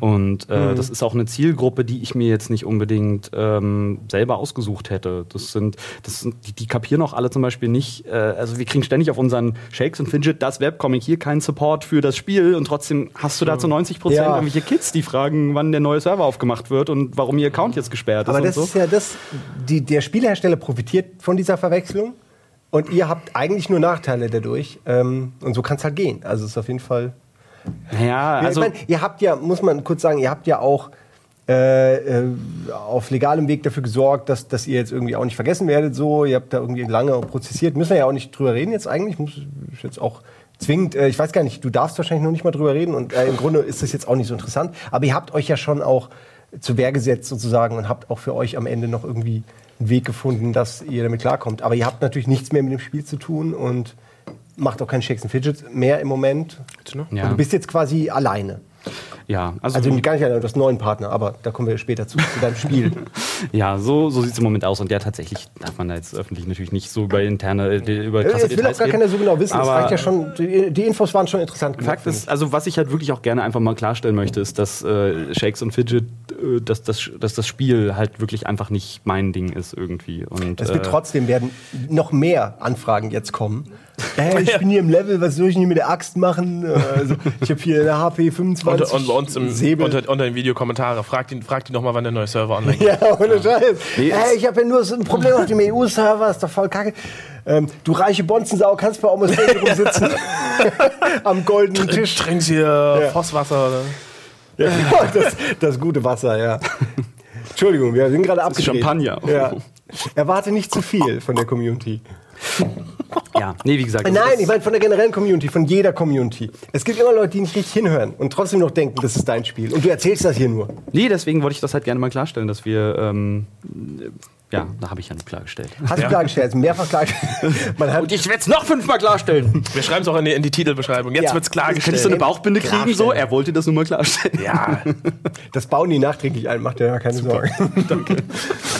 Und äh, das ist auch eine Zielgruppe, die ich mir jetzt nicht unbedingt ähm, selber ausgesucht hätte. Das sind, das sind die, die kapieren auch alle zum Beispiel nicht. Äh, also wir kriegen ständig auf unseren Shakes and Fidget das Webcomic hier keinen Support für das Spiel und trotzdem hast du da zu 90 Prozent Ja. irgendwelche Kids, die fragen, wann der neue Server aufgemacht wird und warum ihr Account jetzt gesperrt ist Aber und das so. ist ja das, die, der Spielehersteller profitiert von dieser Verwechslung und ihr habt eigentlich nur Nachteile dadurch. Ähm, und so kann es halt gehen. Also es ist auf jeden Fall. ja, also ich mein, ihr habt ja, muss man kurz sagen, ihr habt ja auch äh, äh, auf legalem Weg dafür gesorgt, dass, dass ihr jetzt irgendwie auch nicht vergessen werdet. So, ihr habt da irgendwie lange prozessiert. Müssen wir ja auch nicht drüber reden jetzt eigentlich. Muss ich jetzt auch zwingend. Äh, ich weiß gar nicht. Du darfst wahrscheinlich noch nicht mal drüber reden und äh, im Grunde ist das jetzt auch nicht so interessant. Aber ihr habt euch ja schon auch zu Wehr gesetzt sozusagen und habt auch für euch am Ende noch irgendwie einen Weg gefunden, dass ihr damit klarkommt. Aber ihr habt natürlich nichts mehr mit dem Spiel zu tun und macht auch keinen Shakes and Fidgets mehr im Moment. Ja. Und du bist jetzt quasi alleine. Ja, also, Also gar nicht hast einen neuen Partner, aber da kommen wir später zu, zu deinem Spiel. <laughs> ja, so, so sieht es im Moment aus. Und ja, tatsächlich darf man da jetzt öffentlich natürlich nicht so über interne, äh, über Das krasse will auch gar reden. keiner so genau wissen. Das Aber- reicht ja schon, die, die Infos waren schon interessant. Fakt finde ist, also was ich halt wirklich auch gerne einfach mal klarstellen möchte, ist, dass äh, Shakes und Fidget, äh, dass, das, dass das Spiel halt wirklich einfach nicht mein Ding ist irgendwie. Und, Es wird äh, trotzdem werden noch mehr Anfragen jetzt kommen. Hey, <laughs> ich bin hier im Level, was soll ich denn mit der Axt machen? Also, ich habe hier eine HP 25. Und, und bei uns im, Säbel. unter, unter den Videokommentare. Fragt ihn, fragt ihn doch mal, wann der neue Server online geht. <laughs> Ja, ohne Scheiß. Nee, hey, ich habe ja nur so ein Problem auf dem EU-Server, ist doch voll kacke. Ähm, du reiche Bonzensau, kannst bei Almost Daily rumsitzen. <laughs> Am goldenen Tisch. Trinkst hier Fosswasser. Oder? Ja, das, das gute Wasser, ja. Entschuldigung, wir sind gerade abgedreht. Champagner. Ja. Erwarte nicht zu viel von der Community. Ja, nee, wie gesagt. Nein, ich meine von der generellen Community, von jeder Community. Es gibt immer Leute, die nicht richtig hinhören und trotzdem noch denken, das ist dein Spiel. Und du erzählst das hier nur. Nee, deswegen wollte ich das halt gerne mal klarstellen, dass wir, ähm, ja, da habe ich ja nicht klargestellt. Hast du klargestellt, also mehrfach klargestellt. Hat, ich werde es noch fünfmal klarstellen. Wir schreiben es auch in die, in die Titelbeschreibung. Jetzt Ja. wird's Könntest du klargestellt. eine Bauchbinde kriegen? So, er wollte das nur mal klarstellen. Ja, das bauen die nachträglich ein, macht dir ja keine Sorgen. <laughs> Danke.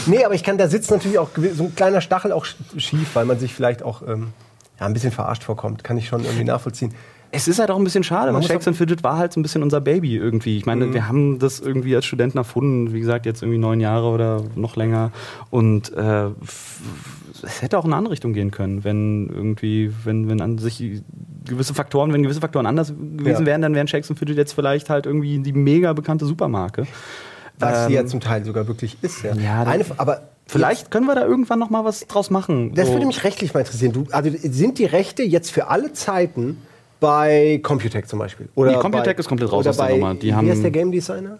Nee, aber ich kann, da sitzt natürlich auch so ein kleiner Stachel auch sch- schief, weil man sich vielleicht auch ähm, ja, ein bisschen verarscht vorkommt. Kann ich schon irgendwie nachvollziehen. Es ist halt auch ein bisschen schade, weil Shakes and Fidget war halt so ein bisschen unser Baby irgendwie. Ich meine, Mhm. wir haben das irgendwie als Studenten erfunden, wie gesagt, jetzt irgendwie neun Jahre oder noch länger. Und äh, es hätte auch in eine andere Richtung gehen können, wenn irgendwie, wenn, wenn an sich gewisse Faktoren, wenn gewisse Faktoren anders gewesen Ja. wären, dann wären Shakes and Fidget jetzt vielleicht halt irgendwie die mega bekannte Supermarke. Was sie ja Ähm, zum Teil sogar wirklich ist. Ja. Ja, Eine, aber Vielleicht können wir da irgendwann noch mal was draus machen. Das So. würde mich rechtlich mal interessieren. Du, also sind die Rechte jetzt für alle Zeiten bei Computec zum Beispiel? Oder Nee, Computec bei, ist komplett raus oder aus der bei, Nummer. Die wie haben- heißt der Game Designer?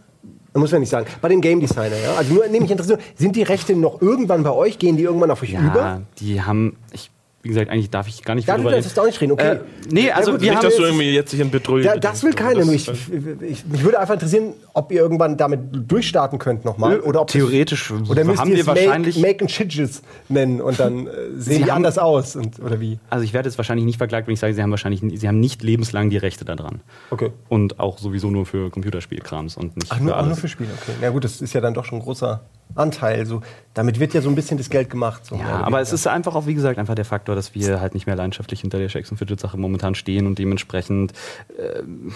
Da muss man nicht sagen. Bei dem Game Designer, ja. Also nur nehme ich interessiert. Sind die Rechte noch irgendwann bei euch? Gehen die irgendwann auf euch ja, über? die haben, ich, wie gesagt, eigentlich darf ich gar nicht Ja, du drüber darfst auch nicht reden, okay. Äh, nee, also gut, wir nicht, haben dass du irgendwie jetzt dich in Betrug. Ja, das will keiner. nur ich, ich, mich würde einfach interessieren, ob ihr irgendwann damit durchstarten könnt nochmal. Oder ob Theoretisch Oder müsst ihr wir es wahrscheinlich- Make, Make and Chidges nennen und dann äh, <laughs> sehen die haben- anders aus? Und, oder wie? Also ich werde jetzt wahrscheinlich nicht verklagt, wenn ich sage, sie haben wahrscheinlich, sie haben nicht lebenslang die Rechte daran. Okay. Und auch sowieso nur für Computerspielkrams und nicht Ach, für nur, auch alles. nur für Spiele, okay. Na gut, das ist ja dann doch schon ein großer Anteil. So, damit wird ja so ein bisschen das Geld gemacht. So ja, aber es ist einfach auch, wie gesagt, einfach der Faktor, dass wir halt nicht mehr leidenschaftlich hinter der Shakes and Fidget Sache momentan stehen und dementsprechend, ähm,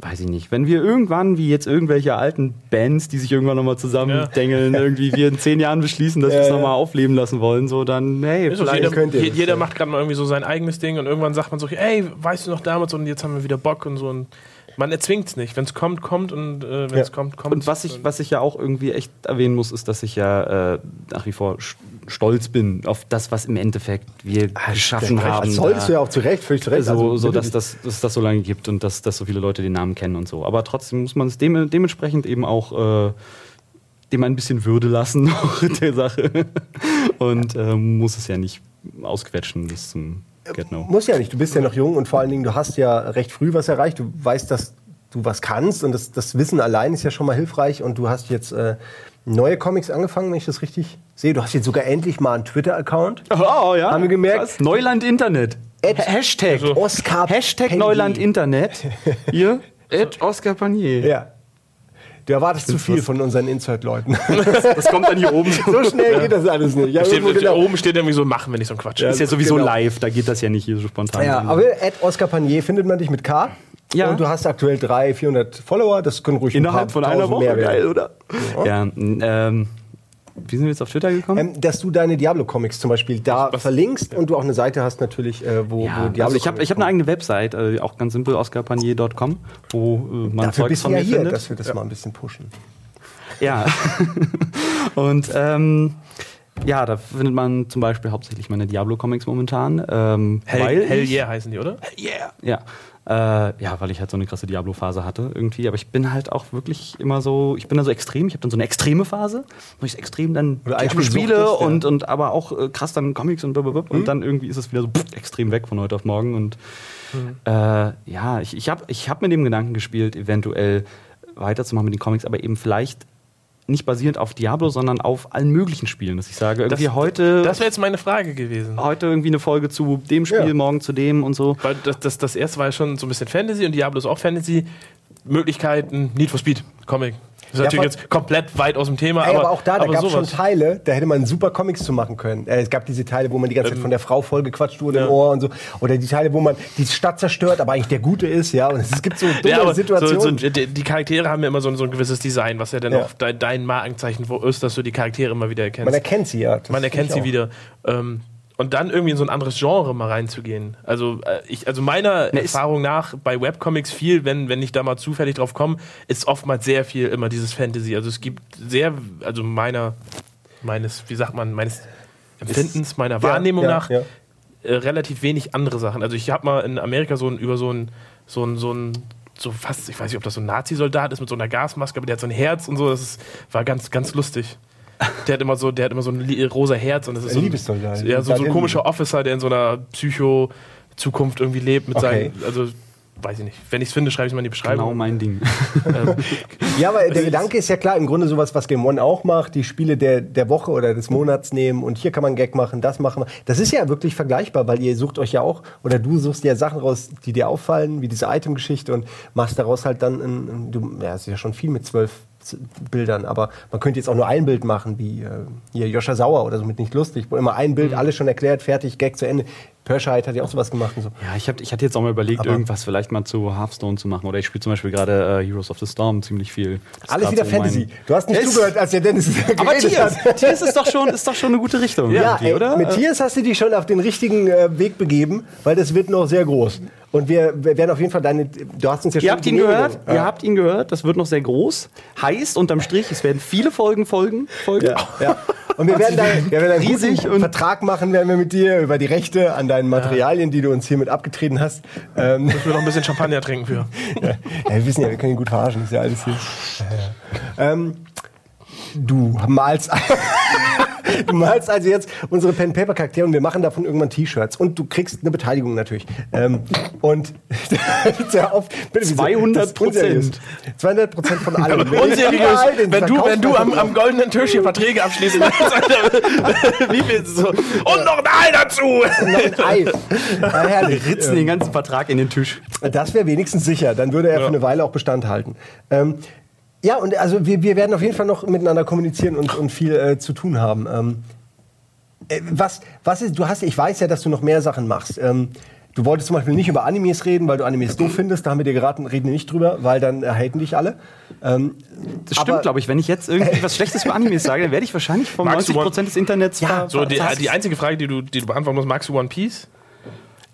weiß ich nicht, wenn wir irgendwann, wie jetzt irgendwelche alten Bands, die sich irgendwann nochmal zusammendengeln, irgendwie wir in zehn Jahren beschließen, dass Ja, wir es ja. nochmal aufleben lassen wollen, so dann, hey, Ist vielleicht jeder, könnt ihr jeder ja. macht gerade mal irgendwie so sein eigenes Ding und irgendwann sagt man so, ey, weißt du noch damals und jetzt haben wir wieder Bock und so. Und man erzwingt es nicht. Wenn es kommt, kommt und äh, wenn es Ja. kommt, kommt. Und was ich, was ich ja auch irgendwie echt erwähnen muss, ist, dass ich ja äh, nach wie vor stolz bin auf das, was im Endeffekt wir geschaffen haben. Das sollst da. du ja auch zu Recht, völlig zu Recht. so, Also, so dass, das, dass es das so lange gibt und dass, dass so viele Leute den Namen kennen und so. Aber trotzdem muss man es dem, dementsprechend eben auch äh, dem ein bisschen Würde lassen <laughs> auch der Sache. Und äh, muss es ja nicht ausquetschen bis zum Get No. Muss ja nicht, du bist ja noch jung und vor allen Dingen, du hast ja recht früh was erreicht. Du weißt, dass du was kannst und das, das Wissen allein ist ja schon mal hilfreich und du hast jetzt äh, neue Comics angefangen, wenn ich das richtig sehe. Du hast jetzt sogar endlich mal einen Twitter-Account. Oh, ja. Haben wir gemerkt? Krass. Neuland Internet. Ed- Hashtag. Also- Oscar Hashtag Panier. Neuland Internet. <laughs> Hier. Ed Oscar Panier. Ja. Du erwartest zu viel von unseren Insert-Leuten. <laughs> Das kommt dann hier oben. so schnell geht das alles nicht. Ja, Steht, genau. Oben steht irgendwie so, machen wir nicht so einen Quatsch. ist ja sowieso genau. live, da geht das ja nicht hier so spontan. Ja, aber at Oscar Panier findet man dich mit K. Ja. Und du hast aktuell 300, 400 Follower. Das können ruhig ein Innerhalb paar von einer Woche, mehr werden. geil, oder? Ja, ähm, wie sind wir jetzt auf Twitter gekommen? Ähm, dass du deine Diablo-Comics zum Beispiel da verlinkst und du auch eine Seite hast natürlich, äh, wo, wo ja, Diablo also ich habe ich hab eine eigene Website, äh, auch ganz simpel, oscarpanier.com, wo äh, man Dafür Zeug bist von ja mir hier, findet. dass wir das mal ein bisschen pushen. Ja. <laughs> und ähm, ja, da findet man zum Beispiel hauptsächlich meine Diablo-Comics momentan. Ähm, Hell, weil Hell Yeah heißen die, oder? Yeah. Ja. Äh, ja, weil ich halt so eine krasse Diablo-Phase hatte irgendwie. Aber ich bin halt auch wirklich immer so, ich bin da so extrem. Ich habe dann so eine extreme Phase, wo ich extrem dann Diablo spiele ja. und, und aber auch äh, krass dann Comics und blablabla. Und dann irgendwie ist es wieder so pff, extrem weg von heute auf morgen. Und äh, ja, ich, ich habe ich hab mit dem Gedanken gespielt, eventuell weiterzumachen mit den Comics, aber eben vielleicht nicht basierend auf Diablo, sondern auf allen möglichen Spielen. Dass ich sage, irgendwie heute, Das wäre jetzt meine Frage gewesen. heute irgendwie eine Folge zu dem Spiel, Ja. morgen zu dem und so. Weil das, das, das erste war ja schon so ein bisschen Fantasy und Diablo ist auch Fantasy. Möglichkeiten, Need for Speed, Comic. Das ist Ja, natürlich jetzt komplett weit aus dem Thema. Ey, aber, aber auch da, da gab es schon. Teile, da hätte man super Comics zu machen können. Äh, es gab diese Teile, wo man die ganze Zeit von der Frau vollgequatscht wurde Ähm, ja. im Ohr und so. Oder die Teile, wo man die Stadt zerstört, aber eigentlich der Gute ist, ja. Und es gibt so dumme Ja, aber so, Situationen. so, die, Charaktere haben ja immer so, ein- so ein gewisses Design, was ja dann auch dein, dein Markenzeichen ist, dass du die Charaktere immer wieder erkennst. man erkennt sie ja. Das Man erkennt sie auch. wieder. Ähm, und dann irgendwie in so ein anderes Genre mal reinzugehen. Also, äh, ich, also meiner ist- Erfahrung nach bei Webcomics viel, wenn, wenn ich da mal zufällig drauf komme, ist oftmals sehr viel immer dieses Fantasy. Also es gibt sehr, also meiner, meines, wie sagt man, meines Empfindens, meiner Wahrnehmung ja, nach, ja. Äh, relativ wenig andere Sachen. Also ich habe mal in Amerika so ein, über so ein, so ein, so ein so fast, ich weiß nicht, ob das so ein Nazi-Soldat ist mit so einer Gasmaske, aber der hat so ein Herz und so, das ist, war ganz, ganz lustig. Der hat immer so, der hat immer so ein li- rosa Herz und das ist so ein, Liebessoldat. ja, so, so ein komischer Officer, der in so einer Psycho-Zukunft irgendwie lebt mit Okay. seinen, also weiß ich nicht. Wenn ich es finde, schreibe ich es mal in die Genau Beschreibung. mein Ding. <laughs> Ähm, Ja, aber der <laughs> Gedanke ist ja klar, im Grunde sowas, was Game One auch macht, die Spiele der, der Woche oder des Monats nehmen und hier kann man Gag machen, das machen wir. Das ist ja wirklich vergleichbar, weil ihr sucht euch ja auch, oder du suchst dir Sachen raus, die dir auffallen, wie diese Item-Geschichte und machst daraus halt dann, ein, du, ja, es ist ja schon viel mit zwölf Bildern, aber man könnte jetzt auch nur ein Bild machen, wie äh, hier Joscha Sauer oder so mit nicht lustig, wo immer ein Mhm. Bild, alles schon erklärt, fertig, Gag zu Ende. Perscheid hat ja auch sowas gemacht und so. Ja, ich, hab, ich hatte jetzt auch mal überlegt, Aber- irgendwas vielleicht mal zu Hearthstone zu machen. Oder ich spiele zum Beispiel gerade äh, Heroes of the Storm ziemlich viel. Das Alles wieder so Fantasy. mein- Du hast nicht Es- zugehört, als der Dennis Aber Tiers. Tiers ist doch schon, ist doch schon eine gute Richtung. Ja, ey, oder? mit Tiers hast du dich schon auf den richtigen äh, Weg begeben, weil das wird noch sehr groß. Und wir, werden auf jeden Fall deine. Du hast uns ja schon Ihr habt ihn gehört, ihr habt ihn gehört, das wird noch sehr groß. Heißt unterm Strich, es werden viele Folgen folgen. folgen. Ja, ja. Und wir werden, da, wir werden einen Riesig guten Vertrag machen, werden wir mit dir über die Rechte an deinen Materialien, die du uns hiermit abgetreten hast. Ähm, ich will noch ein bisschen Champagner trinken für. <laughs> ja, wir wissen ja, wir können ihn gut verarschen, ist ja alles hier. Ja, ja. Ähm, du malst, <laughs> du malst also jetzt unsere Pen Paper Charaktere und wir machen davon irgendwann T-Shirts und du kriegst eine Beteiligung natürlich. Ähm, und <laughs> sehr oft, bitte, wie so- 200%. das ist unseriös. 200 Prozent von allem. <laughs> Unseriös, wenn du, wenn du am, am goldenen Tisch hier Verträge abschließen willst, Alter, wie viel so. Und noch ein Ei dazu! noch ein Ei. Ja, herrlich. Ritzen den ganzen Vertrag in den Tisch. Das wäre wenigstens sicher. Dann würde er für eine Weile auch Bestand halten. Ähm, ja, und also wir, wir werden auf jeden Fall noch miteinander kommunizieren und, und viel äh, zu tun haben. Ähm, äh, was, was ist, du hast, ich weiß ja, dass du noch mehr Sachen machst. Ähm, du wolltest zum Beispiel nicht über Animes reden, weil du Animes doof findest. Da haben wir dir geraten, reden wir nicht drüber, weil dann äh, haten dich alle. Ähm, Das stimmt, glaube ich. Wenn ich jetzt irgendwie <laughs> was Schlechtes über Animes sage, dann werde ich wahrscheinlich von Magst du 90% des Internets Ja, ver- So, die, die einzige Frage, die du, die du beantworten musst, magst du One Piece?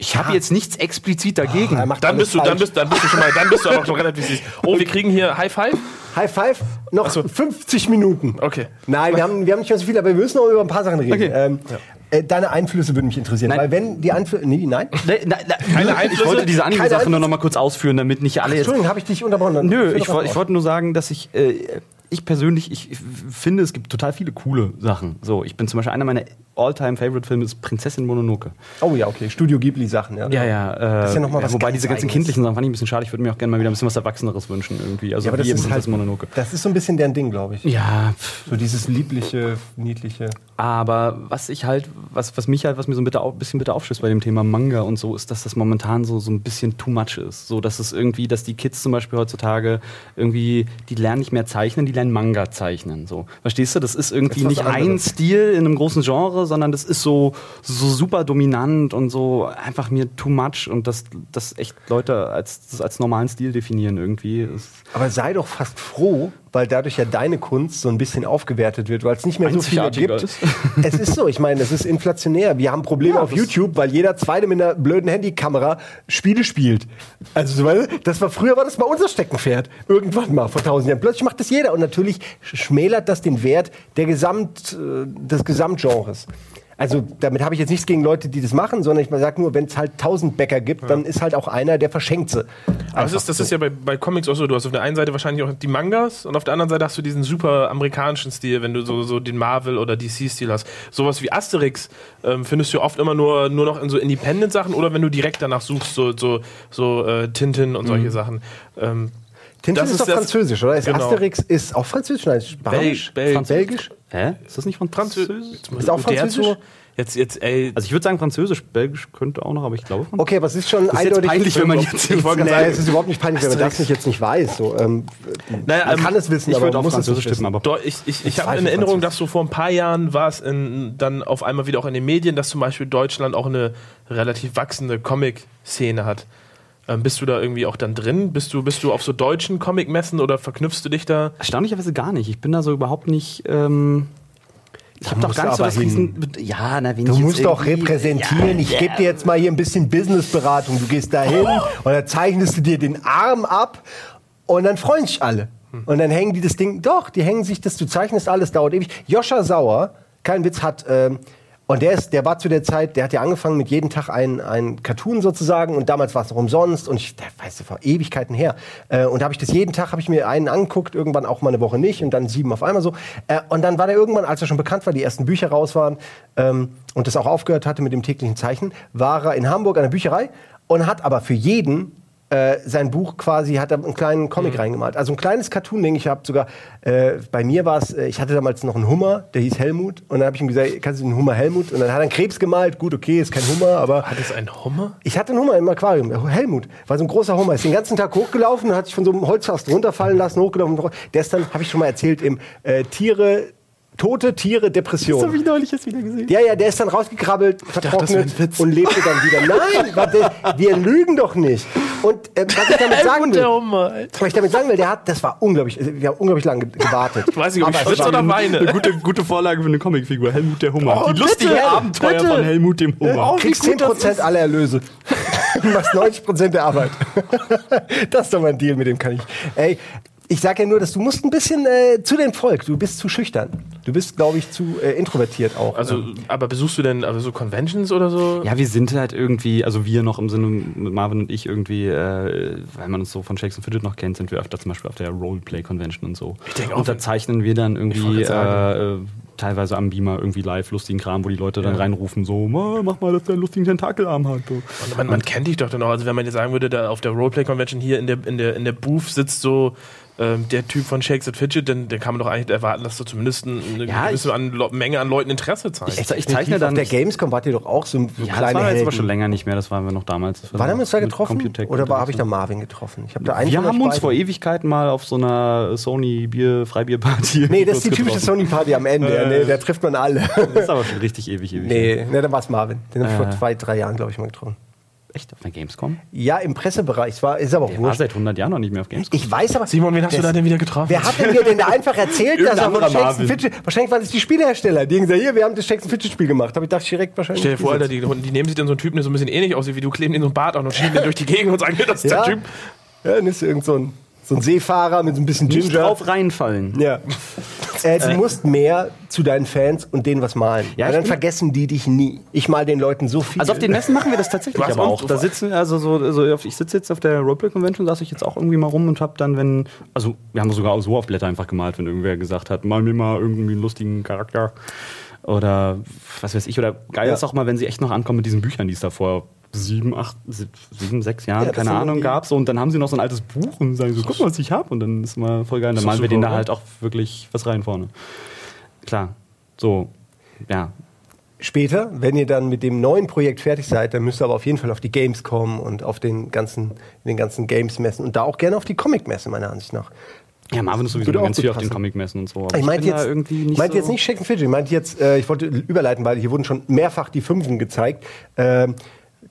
Ich habe jetzt nichts explizit dagegen. macht Dann bist, du, dann, bist, dann bist du schon mal, dann bist du aber schon relativ süß. Oh, wir kriegen hier High Five? High Five, noch so. 50 Minuten. Okay. Nein, wir haben, wir haben nicht mehr so viel, aber wir müssen noch über ein paar Sachen reden. Okay. Ähm, äh, deine Einflüsse würden mich interessieren. Nein. Weil wenn die Einflüsse. Nee, nein? <laughs> Ne, na, na, Keine ich Einflüsse? wollte diese Anime-Sache nur noch mal kurz ausführen, damit nicht alle jetzt Entschuldigung, habe ich dich unterbrochen? Nö, ich, ich wollte nur sagen, dass ich, äh, ich persönlich, ich finde, es gibt total viele coole Sachen. So, ich bin zum Beispiel einer meiner All-Time-Favorite-Film ist Prinzessin Mononoke. Oh ja, okay. Studio Ghibli-Sachen, ja. Ja, ja. Äh, Das ist ja noch mal was wobei diese ganzen Eigenes. kindlichen Sachen fand ich ein bisschen schade. Ich würde mir auch gerne mal wieder ein bisschen was Erwachseneres wünschen irgendwie. Also Ja, aber das ist halt, Prinzessin Mononoke. das ist so ein bisschen deren Ding, glaube ich. Ja, So dieses liebliche, niedliche. aber was ich halt, was, was mich halt, was mir so ein bitte au- bisschen bitte aufstößt bei dem Thema Manga und so, ist, dass das momentan so, so ein bisschen too much ist. So, dass es irgendwie, dass die Kids zum Beispiel heutzutage irgendwie, die lernen nicht mehr zeichnen, die lernen Manga zeichnen. So. Verstehst du? Das ist irgendwie nicht ein anderes. Stil in einem großen Genre, sondern das ist so, so super dominant und so einfach mir too much und dass das echt Leute als, als normalen Stil definieren irgendwie. Aber sei doch fast froh, weil dadurch ja deine Kunst so ein bisschen aufgewertet wird, weil es nicht mehr so viel Einzigartiger gibt. ist. <laughs> Es ist so, ich meine, es ist inflationär. Wir haben Probleme auf YouTube, weil jeder Zweite mit einer blöden Handykamera Spiele spielt. Also, du, das war früher war das mal unser Steckenpferd. Irgendwann mal vor tausend Jahren. Plötzlich macht das jeder und natürlich schmälert das den Wert der Gesamt, äh, des Gesamtgenres. Also damit habe ich jetzt nichts gegen Leute, die das machen, sondern ich sage nur, wenn es halt tausend Bäcker gibt, dann ist halt auch einer, der verschenkt sie. Aber das ist, das ist ja bei, bei Comics auch so. Du hast auf der einen Seite wahrscheinlich auch die Mangas und auf der anderen Seite hast du diesen super amerikanischen Stil, wenn du so, so den Marvel- oder DC-Stil hast. Sowas wie Asterix ähm, findest du oft immer nur, nur noch in so Independent-Sachen oder wenn du direkt danach suchst, so, so, so äh, Tintin und solche Sachen. Ähm, Tintin Das ist, ist doch französisch, oder? Ist Genau. Asterix ist auch französisch, nein, Spanisch, Bel- Bel- Belgisch. Hä? Ist das nicht von Französisch? Ist auch französisch? Jetzt, jetzt, ey. Also ich würde sagen Französisch, Belgisch könnte auch noch, aber ich glaube Französisch. Okay, was ist schon ist jetzt eindeutig? peinlich, wenn man jetzt- Ich Nee, sagen, es ist überhaupt nicht peinlich, wenn man das nicht jetzt nicht weiß. So, ähm, Naja, man ähm, kann es wissen, ich aber man auch muss es Französisch tippen, aber Doch, ich, ich, ich habe in Erinnerung, dass so vor ein paar Jahren war es in, dann auf einmal wieder auch in den Medien, dass zum Beispiel Deutschland auch eine relativ wachsende Comic-Szene hat. Ähm, bist du da irgendwie auch dann drin? Bist du, bist du auf so deutschen Comic-Messen oder verknüpfst du dich da? Erstaunlicherweise gar nicht. Ich bin da so überhaupt nicht. Ähm, ich habe doch gar nicht so das hin. Riesen. Ja, na, wenn Du musst doch repräsentieren. Ich gebe dir jetzt mal hier ein bisschen Businessberatung. Du gehst da hin und dann zeichnest du dir den Arm ab und dann freuen sich alle. Und dann hängen die das Ding, doch, die hängen sich das, du zeichnest alles, dauert ewig. Joscha Sauer, kein Witz, hat, ähm, und der ist, der war zu der Zeit, der hat ja angefangen mit jeden Tag ein, ein Cartoon sozusagen und damals war es noch umsonst und ich, der weiß du, vor Ewigkeiten her. Äh, und da habe ich das jeden Tag, habe ich mir einen angeguckt, irgendwann auch mal eine Woche nicht und dann sieben auf einmal so. Äh, und dann war der irgendwann, als er schon bekannt war, die ersten Bücher raus waren ähm, und das auch aufgehört hatte mit dem täglichen Zeichen, war er in Hamburg an der Bücherei und hat aber für jeden äh, sein Buch quasi, hat er einen kleinen Comic reingemalt. Also ein kleines Cartoon-Ding. Ich habe sogar, äh, bei mir war es, äh, ich hatte damals noch einen Hummer, der hieß Helmut. Und dann habe ich ihm gesagt, kannst du den Hummer Helmut? Und dann hat er einen Krebs gemalt. Gut, okay, ist kein Hummer, aber Hat es ein Hummer? ich hatte einen Hummer im Aquarium. Helmut war so ein großer Hummer. Ist den ganzen Tag hochgelaufen und hat sich von so einem Holzfass runterfallen lassen, hochgelaufen. Der ist dann, habe ich schon mal erzählt, im äh, Tiere, tote Tiere, Depression. Das habe ich neulich jetzt wieder gesehen. Ja, ja, der ist dann rausgekrabbelt, vertrocknet und lebte dann wieder. Nein, <laughs> warte, wir lügen doch nicht. Und äh, was ich damit sagen will, was ich damit sagen will, der hat, das war unglaublich, äh, wir haben unglaublich lange ge- gewartet. Ich weiß nicht, ob ich schwitze oder weine. Eine gute, gute Vorlage für eine Comicfigur. Helmut der Hummer. Oh, Die lustigen bitte, Abenteuer bitte. von Helmut dem Hummer. Du kriegst 10% aller Erlöse. <laughs> Du machst 90% der Arbeit. <laughs> Das ist doch mein Deal, mit dem kann ich. Ey, ich sag ja nur, dass du musst ein bisschen äh, zu dem Volk. Du bist zu schüchtern. Du bist, glaube ich, zu äh, introvertiert auch. Also, aber besuchst du denn also so Conventions oder so? Ja, wir sind halt irgendwie, also wir noch im Sinne mit Marvin und ich irgendwie, äh, weil man uns so von Shakes and Fidget noch kennt, sind wir öfter zum Beispiel auf der Roleplay Convention und so. Ich denk auch, und da zeichnen wir dann irgendwie äh, äh, teilweise am Beamer irgendwie live lustigen Kram, wo die Leute dann reinrufen, so, "Ma, mach mal, dass der einen lustigen Tentakelarm hat. So. Und man, man kennt dich doch dann auch. Also wenn man jetzt sagen würde, da auf der Roleplay Convention hier in der, in der, in der Booth sitzt so ähm, der Typ von Shakes and Fidget, dann, dann kann man doch eigentlich erwarten, dass du zumindest ein- eine Ja, gewisse an, Le- Menge an Leuten Interesse zeigst. Ich, ich zeichne dann. auf der Gamescom wart ihr doch auch so, so ja, das kleine war jetzt aber schon länger nicht mehr, das waren wir noch damals. Das War haben wir uns da getroffen? Computec Oder war- habe ich da Marvin getroffen? Ich hab da einen Wir haben uns vor Ewigkeiten mal auf so einer Sony Bier Freibierparty. Nee, das ist die <laughs> kurz typische getroffen. Sony-Party am Ende. Äh. nee, da trifft man alle. Das ist aber schon richtig ewig, ewig. nee, nee, dann war es Marvin. Den habe ich vor Äh. zwei, drei Jahren, glaube ich, mal getroffen. Echt auf einer Gamescom? Ja, im Pressebereich. Es war, ist aber auch Der war seit 100 Jahren noch nicht mehr auf Gamescom. Ich weiß aber. Simon, wen hast du da denn wieder getroffen? Wer hat denn mir denn da einfach erzählt, dass er von Marvin. Fidget. Wahrscheinlich waren es die Spielehersteller. Die haben gesagt, hier, wir haben das Shakes Fidget Spiel gemacht. Habe ich gedacht, direkt wahrscheinlich. Stell dir vor, Alter, die, die nehmen sich dann so einen Typen, der so ein bisschen ähnlich aussieht wie du, kleben den so einen Bart an und schieben den <laughs> durch die Gegend und sagen, das ist Ja. der Typ. Ja, dann ist irgend so ein, so ein Seefahrer mit so ein bisschen Nicht Ginger. drauf reinfallen. Ja. <laughs> Äh, du musst mehr zu deinen Fans und denen was malen. Ja, dann vergessen die dich nie. Ich mal den Leuten so viel. Also auf den Messen machen wir das tatsächlich aber auch. Da sitzen also so, so ich sitze jetzt auf der Roleplay Convention, saß ich jetzt auch irgendwie mal rum und habe dann, wenn also wir haben sogar so auf Blätter einfach gemalt, wenn irgendwer gesagt hat, mal mir mal irgendwie einen lustigen Charakter. Oder was weiß ich, oder geil Ja. ist auch mal, wenn sie echt noch ankommen mit diesen Büchern, die es da vor sieben, acht, sieb- sieben, sechs Jahren, Ja, keine Ahnung, gab. So, und dann haben sie noch so ein altes Buch und sagen so, guck mal, was ich habe. Und dann ist mal voll geil. Und dann malen wir denen da halt auch wirklich was rein vorne. Klar. So, ja. Später, wenn ihr dann mit dem neuen Projekt fertig seid, dann müsst ihr aber auf jeden Fall auf die Games kommen und auf den ganzen, den ganzen Games messen und da auch gerne auf die Comic-Messe, meiner Ansicht nach. Ja, Marvin ist sowieso ganz gut viel auf den. Comic-Messen und so. aber Ich meinte jetzt, nicht meinte so jetzt nicht Shake and Fidget, ich meinte jetzt, äh, ich wollte überleiten, weil hier wurden schon mehrfach die Fünfen gezeigt. Ähm,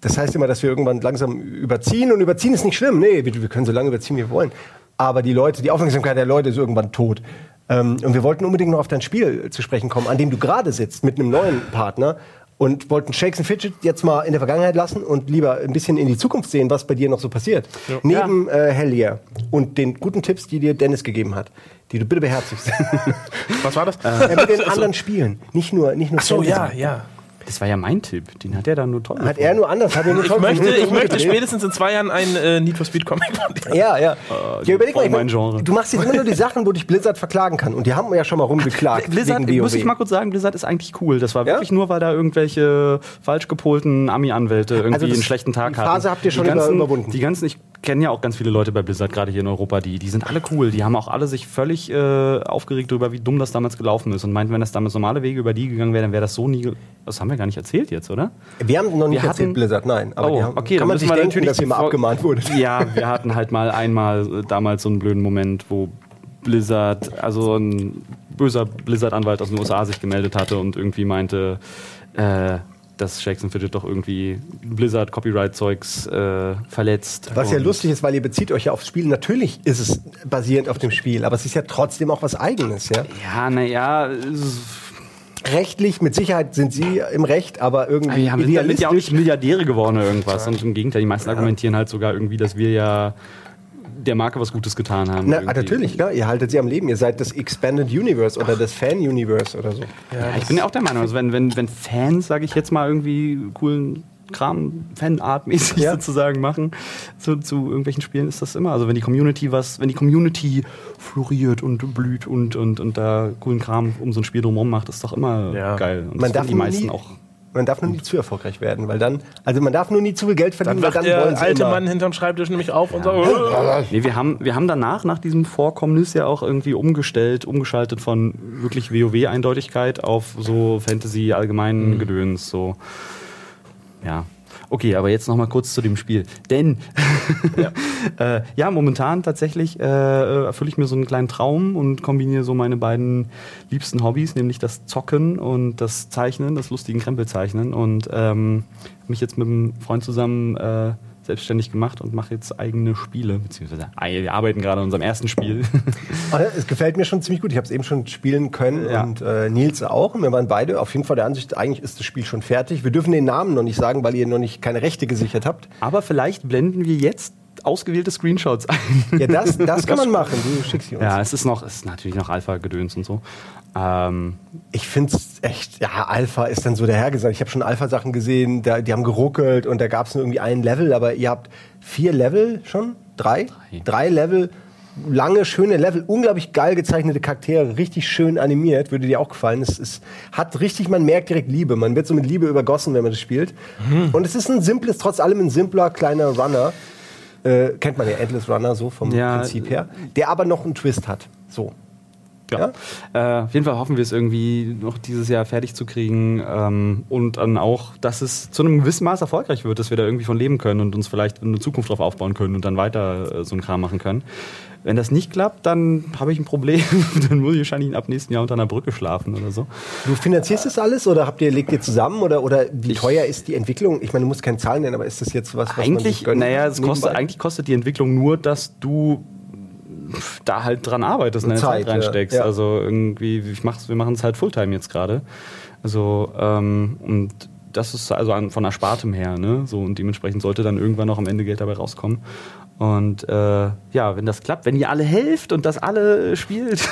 das heißt immer, dass wir irgendwann langsam überziehen und überziehen ist nicht schlimm. Nee, wir, wir können so lange überziehen, wie wir wollen. Aber die Leute, die Aufmerksamkeit der Leute ist irgendwann tot. Ähm, und wir wollten unbedingt noch auf dein Spiel zu sprechen kommen, an dem du gerade sitzt mit einem neuen Partner und wollten Shakes and Fidget jetzt mal in der Vergangenheit lassen und lieber ein bisschen in die Zukunft sehen, was bei dir noch so passiert. Neben äh, Hell Yeah und den guten Tipps, die dir Dennis gegeben hat, die du bitte beherzigst. <laughs> Was war das? Ja, mit den anderen Spielen. Nicht nur, nicht nur Ach so, ja, Fantasy. ja. Das war ja mein Tipp. Den hat er dann nur toll. Hat er nur anders, hat er nur Ich toll möchte, gefunden. ich möchte <laughs> spätestens in zwei Jahren ein äh, Need for Speed Comic. Ja, ja. ja überleg mal, mein, Genre. du machst jetzt immer nur die Sachen, wo dich Blizzard verklagen kann. Und die haben ja schon mal rumgeklagt. Blizzard, wegen muss ich mal kurz sagen, Blizzard ist eigentlich cool. Das war Ja? wirklich nur, weil da irgendwelche falsch gepolten Ami-Anwälte irgendwie Also das- einen schlechten Tag die hatten. Phase habt ihr schon die ganzen, über- überwunden. Die ganzen, ich kenne ja auch ganz viele Leute bei Blizzard, gerade hier in Europa, die, die sind alle cool. Die haben auch alle sich völlig äh, aufgeregt darüber, wie dumm das damals gelaufen ist und meinten, wenn das damals normale Wege über die gegangen wäre, dann wäre das so nie. Das haben wir gar nicht erzählt jetzt, oder? Wir haben noch nicht Wir erzählt, hatten- Blizzard, nein. Aber Oh, haben, okay, kann man sich wir denken, natürlich dass die mal abgemahnt wurde. <laughs> Ja, wir hatten halt mal einmal äh, damals so einen blöden Moment, wo Blizzard, also ein böser Blizzard-Anwalt aus den USA sich gemeldet hatte und irgendwie meinte, äh, dass Shakes and Fidget doch irgendwie Blizzard Copyright-Zeugs äh, verletzt. Was ja lustig ist, weil ihr bezieht euch ja aufs Spiel. Natürlich ist es basierend auf dem Spiel, aber es ist ja trotzdem auch was Eigenes, ja. Ja, naja, Rechtlich, mit Sicherheit sind sie im Recht, aber irgendwie wir haben sind ja auch nicht Milliardäre geworden oder irgendwas. Und im Gegenteil, die meisten argumentieren halt sogar irgendwie, dass wir ja der Marke was Gutes getan haben. Na, irgendwie. natürlich, klar. Ihr haltet sie am Leben. Ihr seid das Expanded Universe oder das Fan-Universe oder so. Ja, ich bin ja auch der Meinung, also wenn, wenn, wenn Fans, sage ich jetzt mal, irgendwie coolen Kram, Fanart-mäßig Ja. sozusagen machen zu, zu irgendwelchen Spielen, ist das immer. Also wenn die Community was, wenn die Community floriert und blüht und, und, und da coolen Kram um so ein Spiel drumherum macht, ist doch immer Ja. geil. Und Man das darf die meisten nie, auch. Man darf nur nie zu erfolgreich werden, weil dann, also man darf nur nie zu viel Geld verdienen, Dann weil dann wollen der sie alte immer. Mann hinterm Schreibtisch nämlich auf und sagt, "Äh." Nee, wir haben, wir haben danach, nach diesem Vorkommnis ja auch irgendwie umgestellt, umgeschaltet von wirklich WoW-Eindeutigkeit auf so Fantasy allgemeinen Gedöns, so. Ja. Okay, aber jetzt noch mal kurz zu dem Spiel. Denn ja, <laughs> äh, ja momentan tatsächlich äh, erfülle ich mir so einen kleinen Traum und kombiniere so meine beiden liebsten Hobbys, nämlich das Zocken und das Zeichnen, das lustigen Krempelzeichnen. Und ähm, mich jetzt mit einem Freund zusammen äh, selbstständig gemacht und mache jetzt eigene Spiele, beziehungsweise wir arbeiten gerade an unserem ersten Spiel. <laughs> Es gefällt mir schon ziemlich gut. Ich habe es eben schon spielen können Ja. und äh, Nils auch. Und wir waren beide auf jeden Fall der Ansicht, eigentlich ist das Spiel schon fertig. Wir dürfen den Namen noch nicht sagen, weil ihr noch nicht keine Rechte gesichert habt. Aber vielleicht blenden wir jetzt ausgewählte Screenshots ein. Ja, das, das <laughs> kann man machen. Du schickst sie uns. Ja, es ist noch, es ist natürlich noch Alpha-Gedöns und so. Ähm, Ich finde es echt, ja, Alpha ist dann so der Hergesang. Ich habe schon Alpha-Sachen gesehen, da, die haben geruckelt und da gab es nur irgendwie ein Level, aber ihr habt vier Level schon? Drei? Drei. Drei Level, lange, schöne Level, unglaublich geil gezeichnete Charaktere, richtig schön animiert, würde dir auch gefallen. Es ist, hat richtig, man merkt direkt Liebe. Man wird so mit Liebe übergossen, wenn man das spielt. Mhm. Und es ist ein simples, trotz allem ein simpler, kleiner Runner. Äh, kennt man ja Endless Runner so vom Ja, Prinzip her. Der aber noch einen Twist hat. So. ja. Äh, auf jeden Fall hoffen wir es irgendwie noch dieses Jahr fertig zu kriegen ähm, und dann auch, dass es zu einem gewissen Maß erfolgreich wird, dass wir da irgendwie von leben können und uns vielleicht eine Zukunft drauf aufbauen können und dann weiter äh, so einen Kram machen können. Wenn das nicht klappt, dann habe ich ein Problem. <laughs> dann muss ich wahrscheinlich ab nächsten Jahr unter einer Brücke schlafen oder so. Du finanzierst das alles oder habt ihr, legt ihr zusammen oder, oder wie teuer ist die Entwicklung? Ich meine, du musst keine Zahlen nennen, aber ist das jetzt was, was man eigentlich, gönnt? naja, es kostet, eigentlich kostet die Entwicklung nur, dass du da halt dran arbeitest und deine Zeit, Zeit, reinsteckst. Ja. Also irgendwie, ich mach's, wir machen es halt Fulltime jetzt gerade. Also, ähm, und das ist also an, von Erspartem her, ne? So, und dementsprechend sollte dann irgendwann noch am Ende Geld dabei rauskommen. Und äh, ja, wenn das klappt, wenn ihr alle helft und das alle spielt,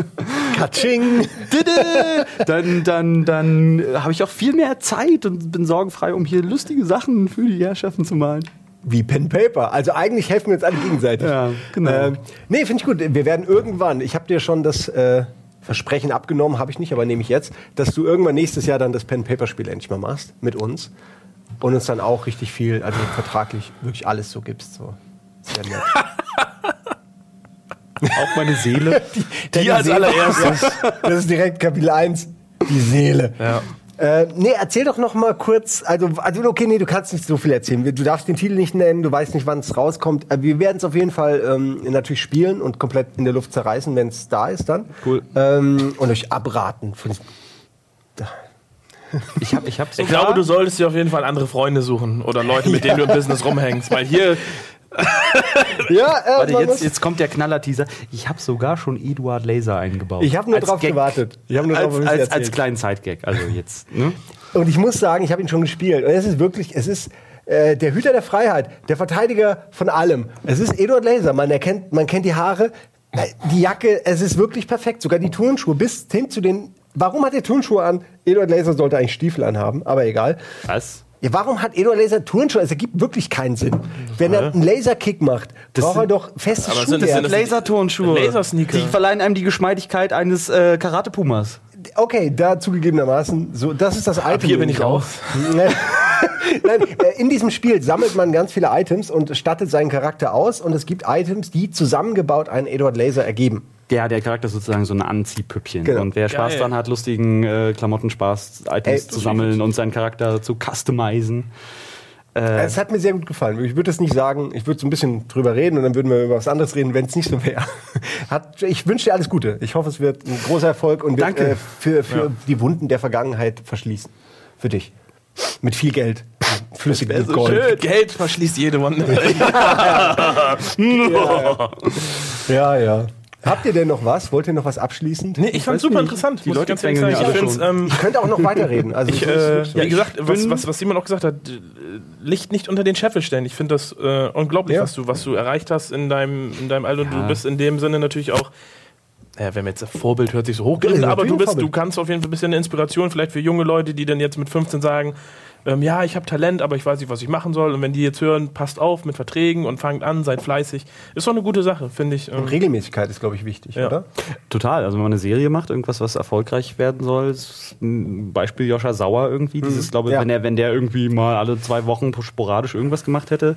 <laughs> Katsching! dann, dann, dann habe ich auch viel mehr Zeit und bin sorgenfrei, um hier lustige Sachen für die Herrschaften zu malen. Wie Pen Paper. Also eigentlich helfen wir uns alle gegenseitig. Ja, genau. Ähm, nee, finde ich gut. Wir werden irgendwann, ich habe dir schon das, äh, Versprechen abgenommen, habe ich nicht, aber nehme ich jetzt, dass du irgendwann nächstes Jahr dann das Pen-Paper-Spiel endlich mal machst mit uns und uns dann auch richtig viel, also vertraglich wirklich alles so gibst. So. Sehr nett. <laughs> Auch meine Seele. Die als allererstes. Das ist direkt Kapitel 1, die Seele. Ja. Äh, nee, erzähl doch noch mal kurz, also, also okay, nee, du kannst nicht so viel erzählen. Du darfst den Titel nicht nennen, du weißt nicht, wann es rauskommt. Äh, Wir werden es auf jeden Fall ähm, natürlich spielen und komplett in der Luft zerreißen, wenn es da ist dann. Cool. Ähm, und euch abraten. Ich <laughs> habe ich hab Ich sogar- glaube, du solltest dir auf jeden Fall andere Freunde suchen oder Leute, mit denen du im <laughs> Business rumhängst. Weil hier, <laughs> Ja, äh, <laughs> Warte, jetzt, jetzt kommt der Knaller-Teaser. Ich habe sogar schon Eduard Laser eingebaut. Ich habe nur Als drauf Gag. gewartet. Ich nur drauf Als, bisschen als, als kleinen Sidegag. Also jetzt. Ne? Und ich muss sagen, ich habe ihn schon gespielt. Und es ist wirklich, es ist äh, der Hüter der Freiheit, der Verteidiger von allem. Es ist Eduard Laser. Man erkennt, man kennt die Haare, äh, die Jacke. Es ist wirklich perfekt. Sogar die Turnschuhe bis hin zu den. Warum hat er Turnschuhe an? Eduard Laser sollte eigentlich Stiefel anhaben, aber egal. Was? Ja, warum hat Eduard Laser Turnschuhe? Es ergibt wirklich keinen Sinn. Wenn er einen Laserkick macht, braucht er doch Aber sind das- sind das- Laserturnschuhe. Lasersneaker. Die verleihen einem die Geschmeidigkeit eines äh, Karate-Pumas. Okay, da zugegebenermaßen, so, das ist das Item. hier bin ich raus. <laughs> Nein, äh, in diesem Spiel sammelt man ganz viele Items und stattet seinen Charakter aus und es gibt Items, die zusammengebaut einen Edward Laser ergeben. Ja, der Charakter ist sozusagen so ein Anziehpüppchen. Genau. Und wer Spaß Geil. dran hat, lustigen äh, Klamottenspaß, Items Ey, zu sammeln und seinen Charakter zu customizen. Äh, Es hat mir sehr gut gefallen. Ich würde es nicht sagen, ich würde so ein bisschen drüber reden und dann würden wir über was anderes reden, wenn es nicht so wäre. <laughs> Ich wünsche dir alles Gute. Ich hoffe, es wird ein großer Erfolg und wird Danke. äh, für, für die Wunden der Vergangenheit verschließen. Für dich. Mit viel Geld. <laughs> Flüssigem so Gold. schön. Geld verschließt jede Wunde. <laughs> Ja, ja. Habt ihr denn noch was? Wollt ihr noch was abschließend? Nee, ich fand's weiß super nicht. interessant. Die Leute ganz ehrlich sagen. Ich find's, ähm, Ich könnte auch noch weiterreden. Also Ich, es äh, ja, wie gesagt, was, was, was Simon auch gesagt hat, Licht nicht unter den Scheffel stellen. Ich finde das äh, unglaublich, Ja. was, du, was du erreicht hast in deinem, in deinem Alter. Und Ja. du bist in dem Sinne natürlich auch, äh, wenn man jetzt Vorbild hört sich so hochgegeben, Ja, aber du bist, du Vorbild. kannst auf jeden Fall ein bisschen eine Inspiration vielleicht für junge Leute, die dann jetzt mit 15 sagen, ähm, ja, ich habe Talent, aber ich weiß nicht, was ich machen soll. Und wenn die jetzt hören, passt auf mit Verträgen und fangt an, seid fleißig. Ist doch eine gute Sache, finde ich. Ähm, Regelmäßigkeit ist, glaube ich, wichtig, Ja. oder? Total. Also wenn man eine Serie macht, irgendwas, was erfolgreich werden soll, ist ein Beispiel Joscha Sauer irgendwie. Dieses, glaube, Ja. wenn er, wenn der irgendwie mal alle zwei Wochen sporadisch irgendwas gemacht hätte,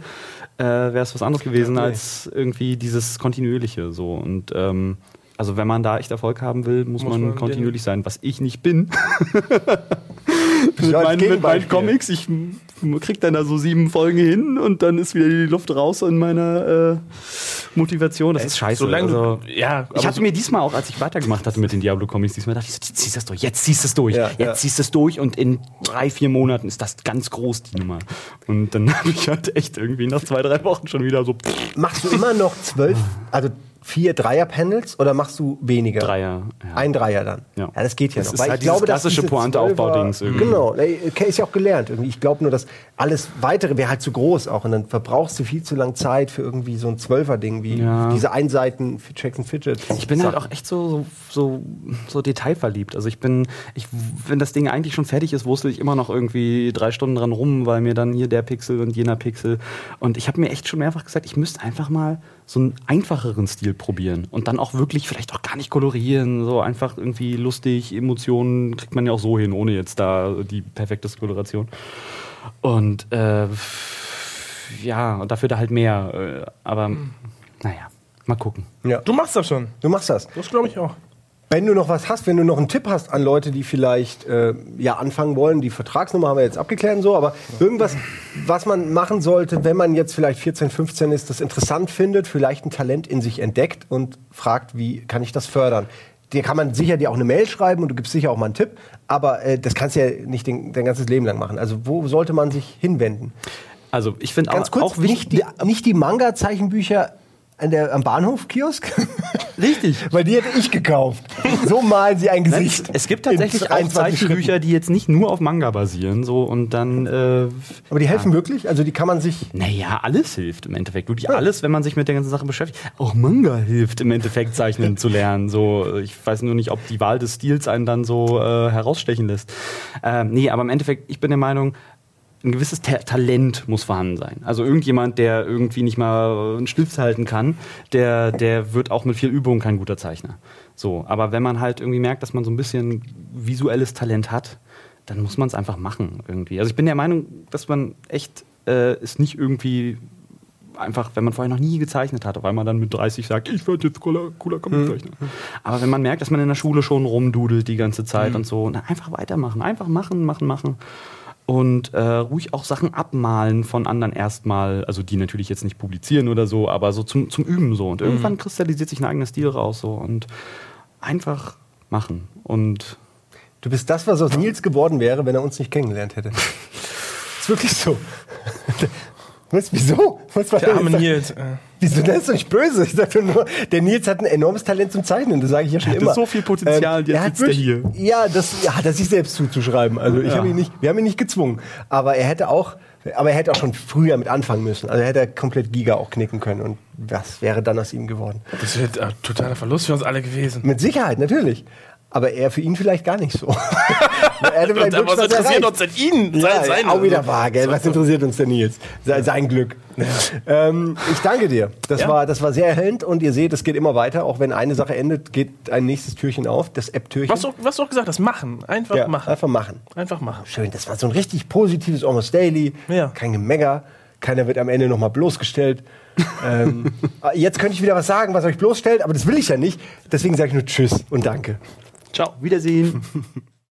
äh, wäre es was anderes gewesen nee. als irgendwie dieses kontinuierliche. So und ähm, also wenn man da echt Erfolg haben will, muss, Muss man, man kontinuierlich sein, was ich nicht bin. <laughs> Ja, mit, als meinen, mit meinen. Comics, ich krieg dann da so sieben Folgen hin und dann ist wieder die Luft raus in meiner äh, Motivation. Das ist scheiße. Solange also, du, ja, ich hatte mir diesmal auch, als ich weitergemacht hatte mit den Diablo-Comics, diesmal dachte ich, so, ziehst das durch, jetzt ziehst du es durch, Ja, jetzt ja. ziehst du es durch und in drei, vier Monaten ist das ganz groß, die Nummer. Und dann <laughs> habe ich halt echt irgendwie nach zwei, drei Wochen schon wieder so pff, Machst du immer noch zwölf, also vier Dreier-Panels oder machst du weniger? Dreier. Ja. Ein Dreier dann. Ja. das geht ja Das noch. ist Weil halt ich glaube, klassische Pointe-Aufbau-Dings irgendwie. Genau, ist ja auch gelernt. Irgendwie. Ich glaube nur, dass alles Weitere wäre halt zu groß auch. Und dann verbrauchst du viel zu lang Zeit für irgendwie so ein Zwölfer-Ding wie Ja. diese Einseiten für Checks and Fidgets. Ich bin halt auch echt so, so, so, detailverliebt. Also ich bin, ich, wenn das Ding eigentlich schon fertig ist, wurzel ich immer noch irgendwie drei Stunden dran rum, weil mir dann hier der Pixel und jener Pixel. Und ich habe mir echt schon mehrfach gesagt, ich müsste einfach mal so einen einfacheren Stil probieren und dann auch wirklich vielleicht auch gar nicht kolorieren, so einfach irgendwie lustig, Emotionen kriegt man ja auch so hin, ohne jetzt da die perfekte Koloration. Und äh, ja, und dafür da halt mehr. Äh, aber naja, mal gucken. Ja. du machst das schon. Du machst das. Das glaube ich auch. Wenn du noch was hast, wenn du noch einen Tipp hast an Leute, die vielleicht äh, ja anfangen wollen, die Vertragsnummer haben wir jetzt abgeklärt und so, aber irgendwas, was man machen sollte, wenn man jetzt vielleicht 14, 15 ist, das interessant findet, vielleicht ein Talent in sich entdeckt und fragt, wie kann ich das fördern? Dir kann man sicher dir auch eine Mail schreiben und du gibst sicher auch mal einen Tipp, aber äh, das kannst du ja nicht den, dein ganzes Leben lang machen. Also wo sollte man sich hinwenden? Also ich finde auch, kurz, auch wichtig. nicht die, nicht die Manga-Zeichenbücher an der, am Bahnhof-Kiosk? <laughs> Richtig. Weil die hätte ich gekauft. So malen sie ein Nein, Gesicht. es, es gibt tatsächlich auch 23 Zeichenbücher, die jetzt nicht nur auf Manga basieren, so und dann. Äh, Aber die helfen wirklich? Also die kann man sich. naja, alles hilft im Endeffekt. Wirklich alles, wenn man sich mit der ganzen Sache beschäftigt. Auch Manga hilft im Endeffekt, zeichnen zu lernen. So, ich weiß nur nicht, ob die Wahl des Stils einen dann so äh, herausstechen lässt. Ähm, nee, aber im Endeffekt, ich bin der Meinung, ein gewisses Ta Talent muss vorhanden sein. Also irgendjemand, der irgendwie nicht mal einen Stift halten kann, der, der wird auch mit viel Übung kein guter Zeichner. So, aber wenn man halt irgendwie merkt, dass man so ein bisschen visuelles Talent hat, dann muss man es einfach machen irgendwie. Also ich bin der Meinung, dass man echt äh, es nicht irgendwie einfach, wenn man vorher noch nie gezeichnet hat, auf einmal dann mit 30 sagt, ich werde jetzt cooler, cooler Comiczeichner. Mhm. Aber wenn man merkt, dass man in der Schule schon rumdudelt die ganze Zeit mhm. und so, na, einfach weitermachen, einfach machen, machen, machen. Und äh, ruhig auch Sachen abmalen von anderen erstmal, also die natürlich jetzt nicht publizieren oder so, aber so zum, zum Üben so. Und mhm. irgendwann kristallisiert sich ein eigener Stil raus so und einfach machen. Und Du bist das, was aus Nils geworden wäre, wenn er uns nicht kennengelernt hätte. <laughs> ist wirklich so. <laughs> Was, wieso? Was war der arme Nils. Wieso? Ist doch nicht böse. Ich sage nur, der Nils hat ein enormes Talent zum Zeichnen. Das sage ich ja schon er immer. so viel Potenzial, ähm, jetzt sitzt er hier. Ja, das ja, hat er sich selbst zuzuschreiben. Also ich ja. habe ihn nicht, wir haben ihn nicht gezwungen. Aber er hätte auch, aber er hätte auch schon früher mit anfangen müssen. Also er hätte komplett Giga auch knicken können. Und was wäre dann aus ihm geworden? Das wäre ein totaler Verlust für uns alle gewesen. Mit Sicherheit, natürlich aber er für ihn vielleicht gar nicht so. <laughs> er hätte vielleicht was, was interessiert uns denn ihn? Ja, sein, auch wieder wahr, gell? Was interessiert uns denn Nils? Sein Glück. <laughs> ähm, ich danke dir. Das, ja. war, das war sehr erhellend und ihr seht, es geht immer weiter. Auch wenn eine Sache endet, geht ein nächstes Türchen auf, das App-Türchen. Was, was du auch gesagt hast, machen. Einfach ja, machen. Einfach machen. Einfach machen. Schön, das war so ein richtig positives Almost Daily. Ja. Kein Gemecker. Keiner wird am Ende nochmal bloßgestellt. <laughs> ähm, jetzt könnte ich wieder was sagen, was euch bloßstellt, aber das will ich ja nicht. Deswegen sage ich nur Tschüss und Danke. Ciao. Wiedersehen. <laughs>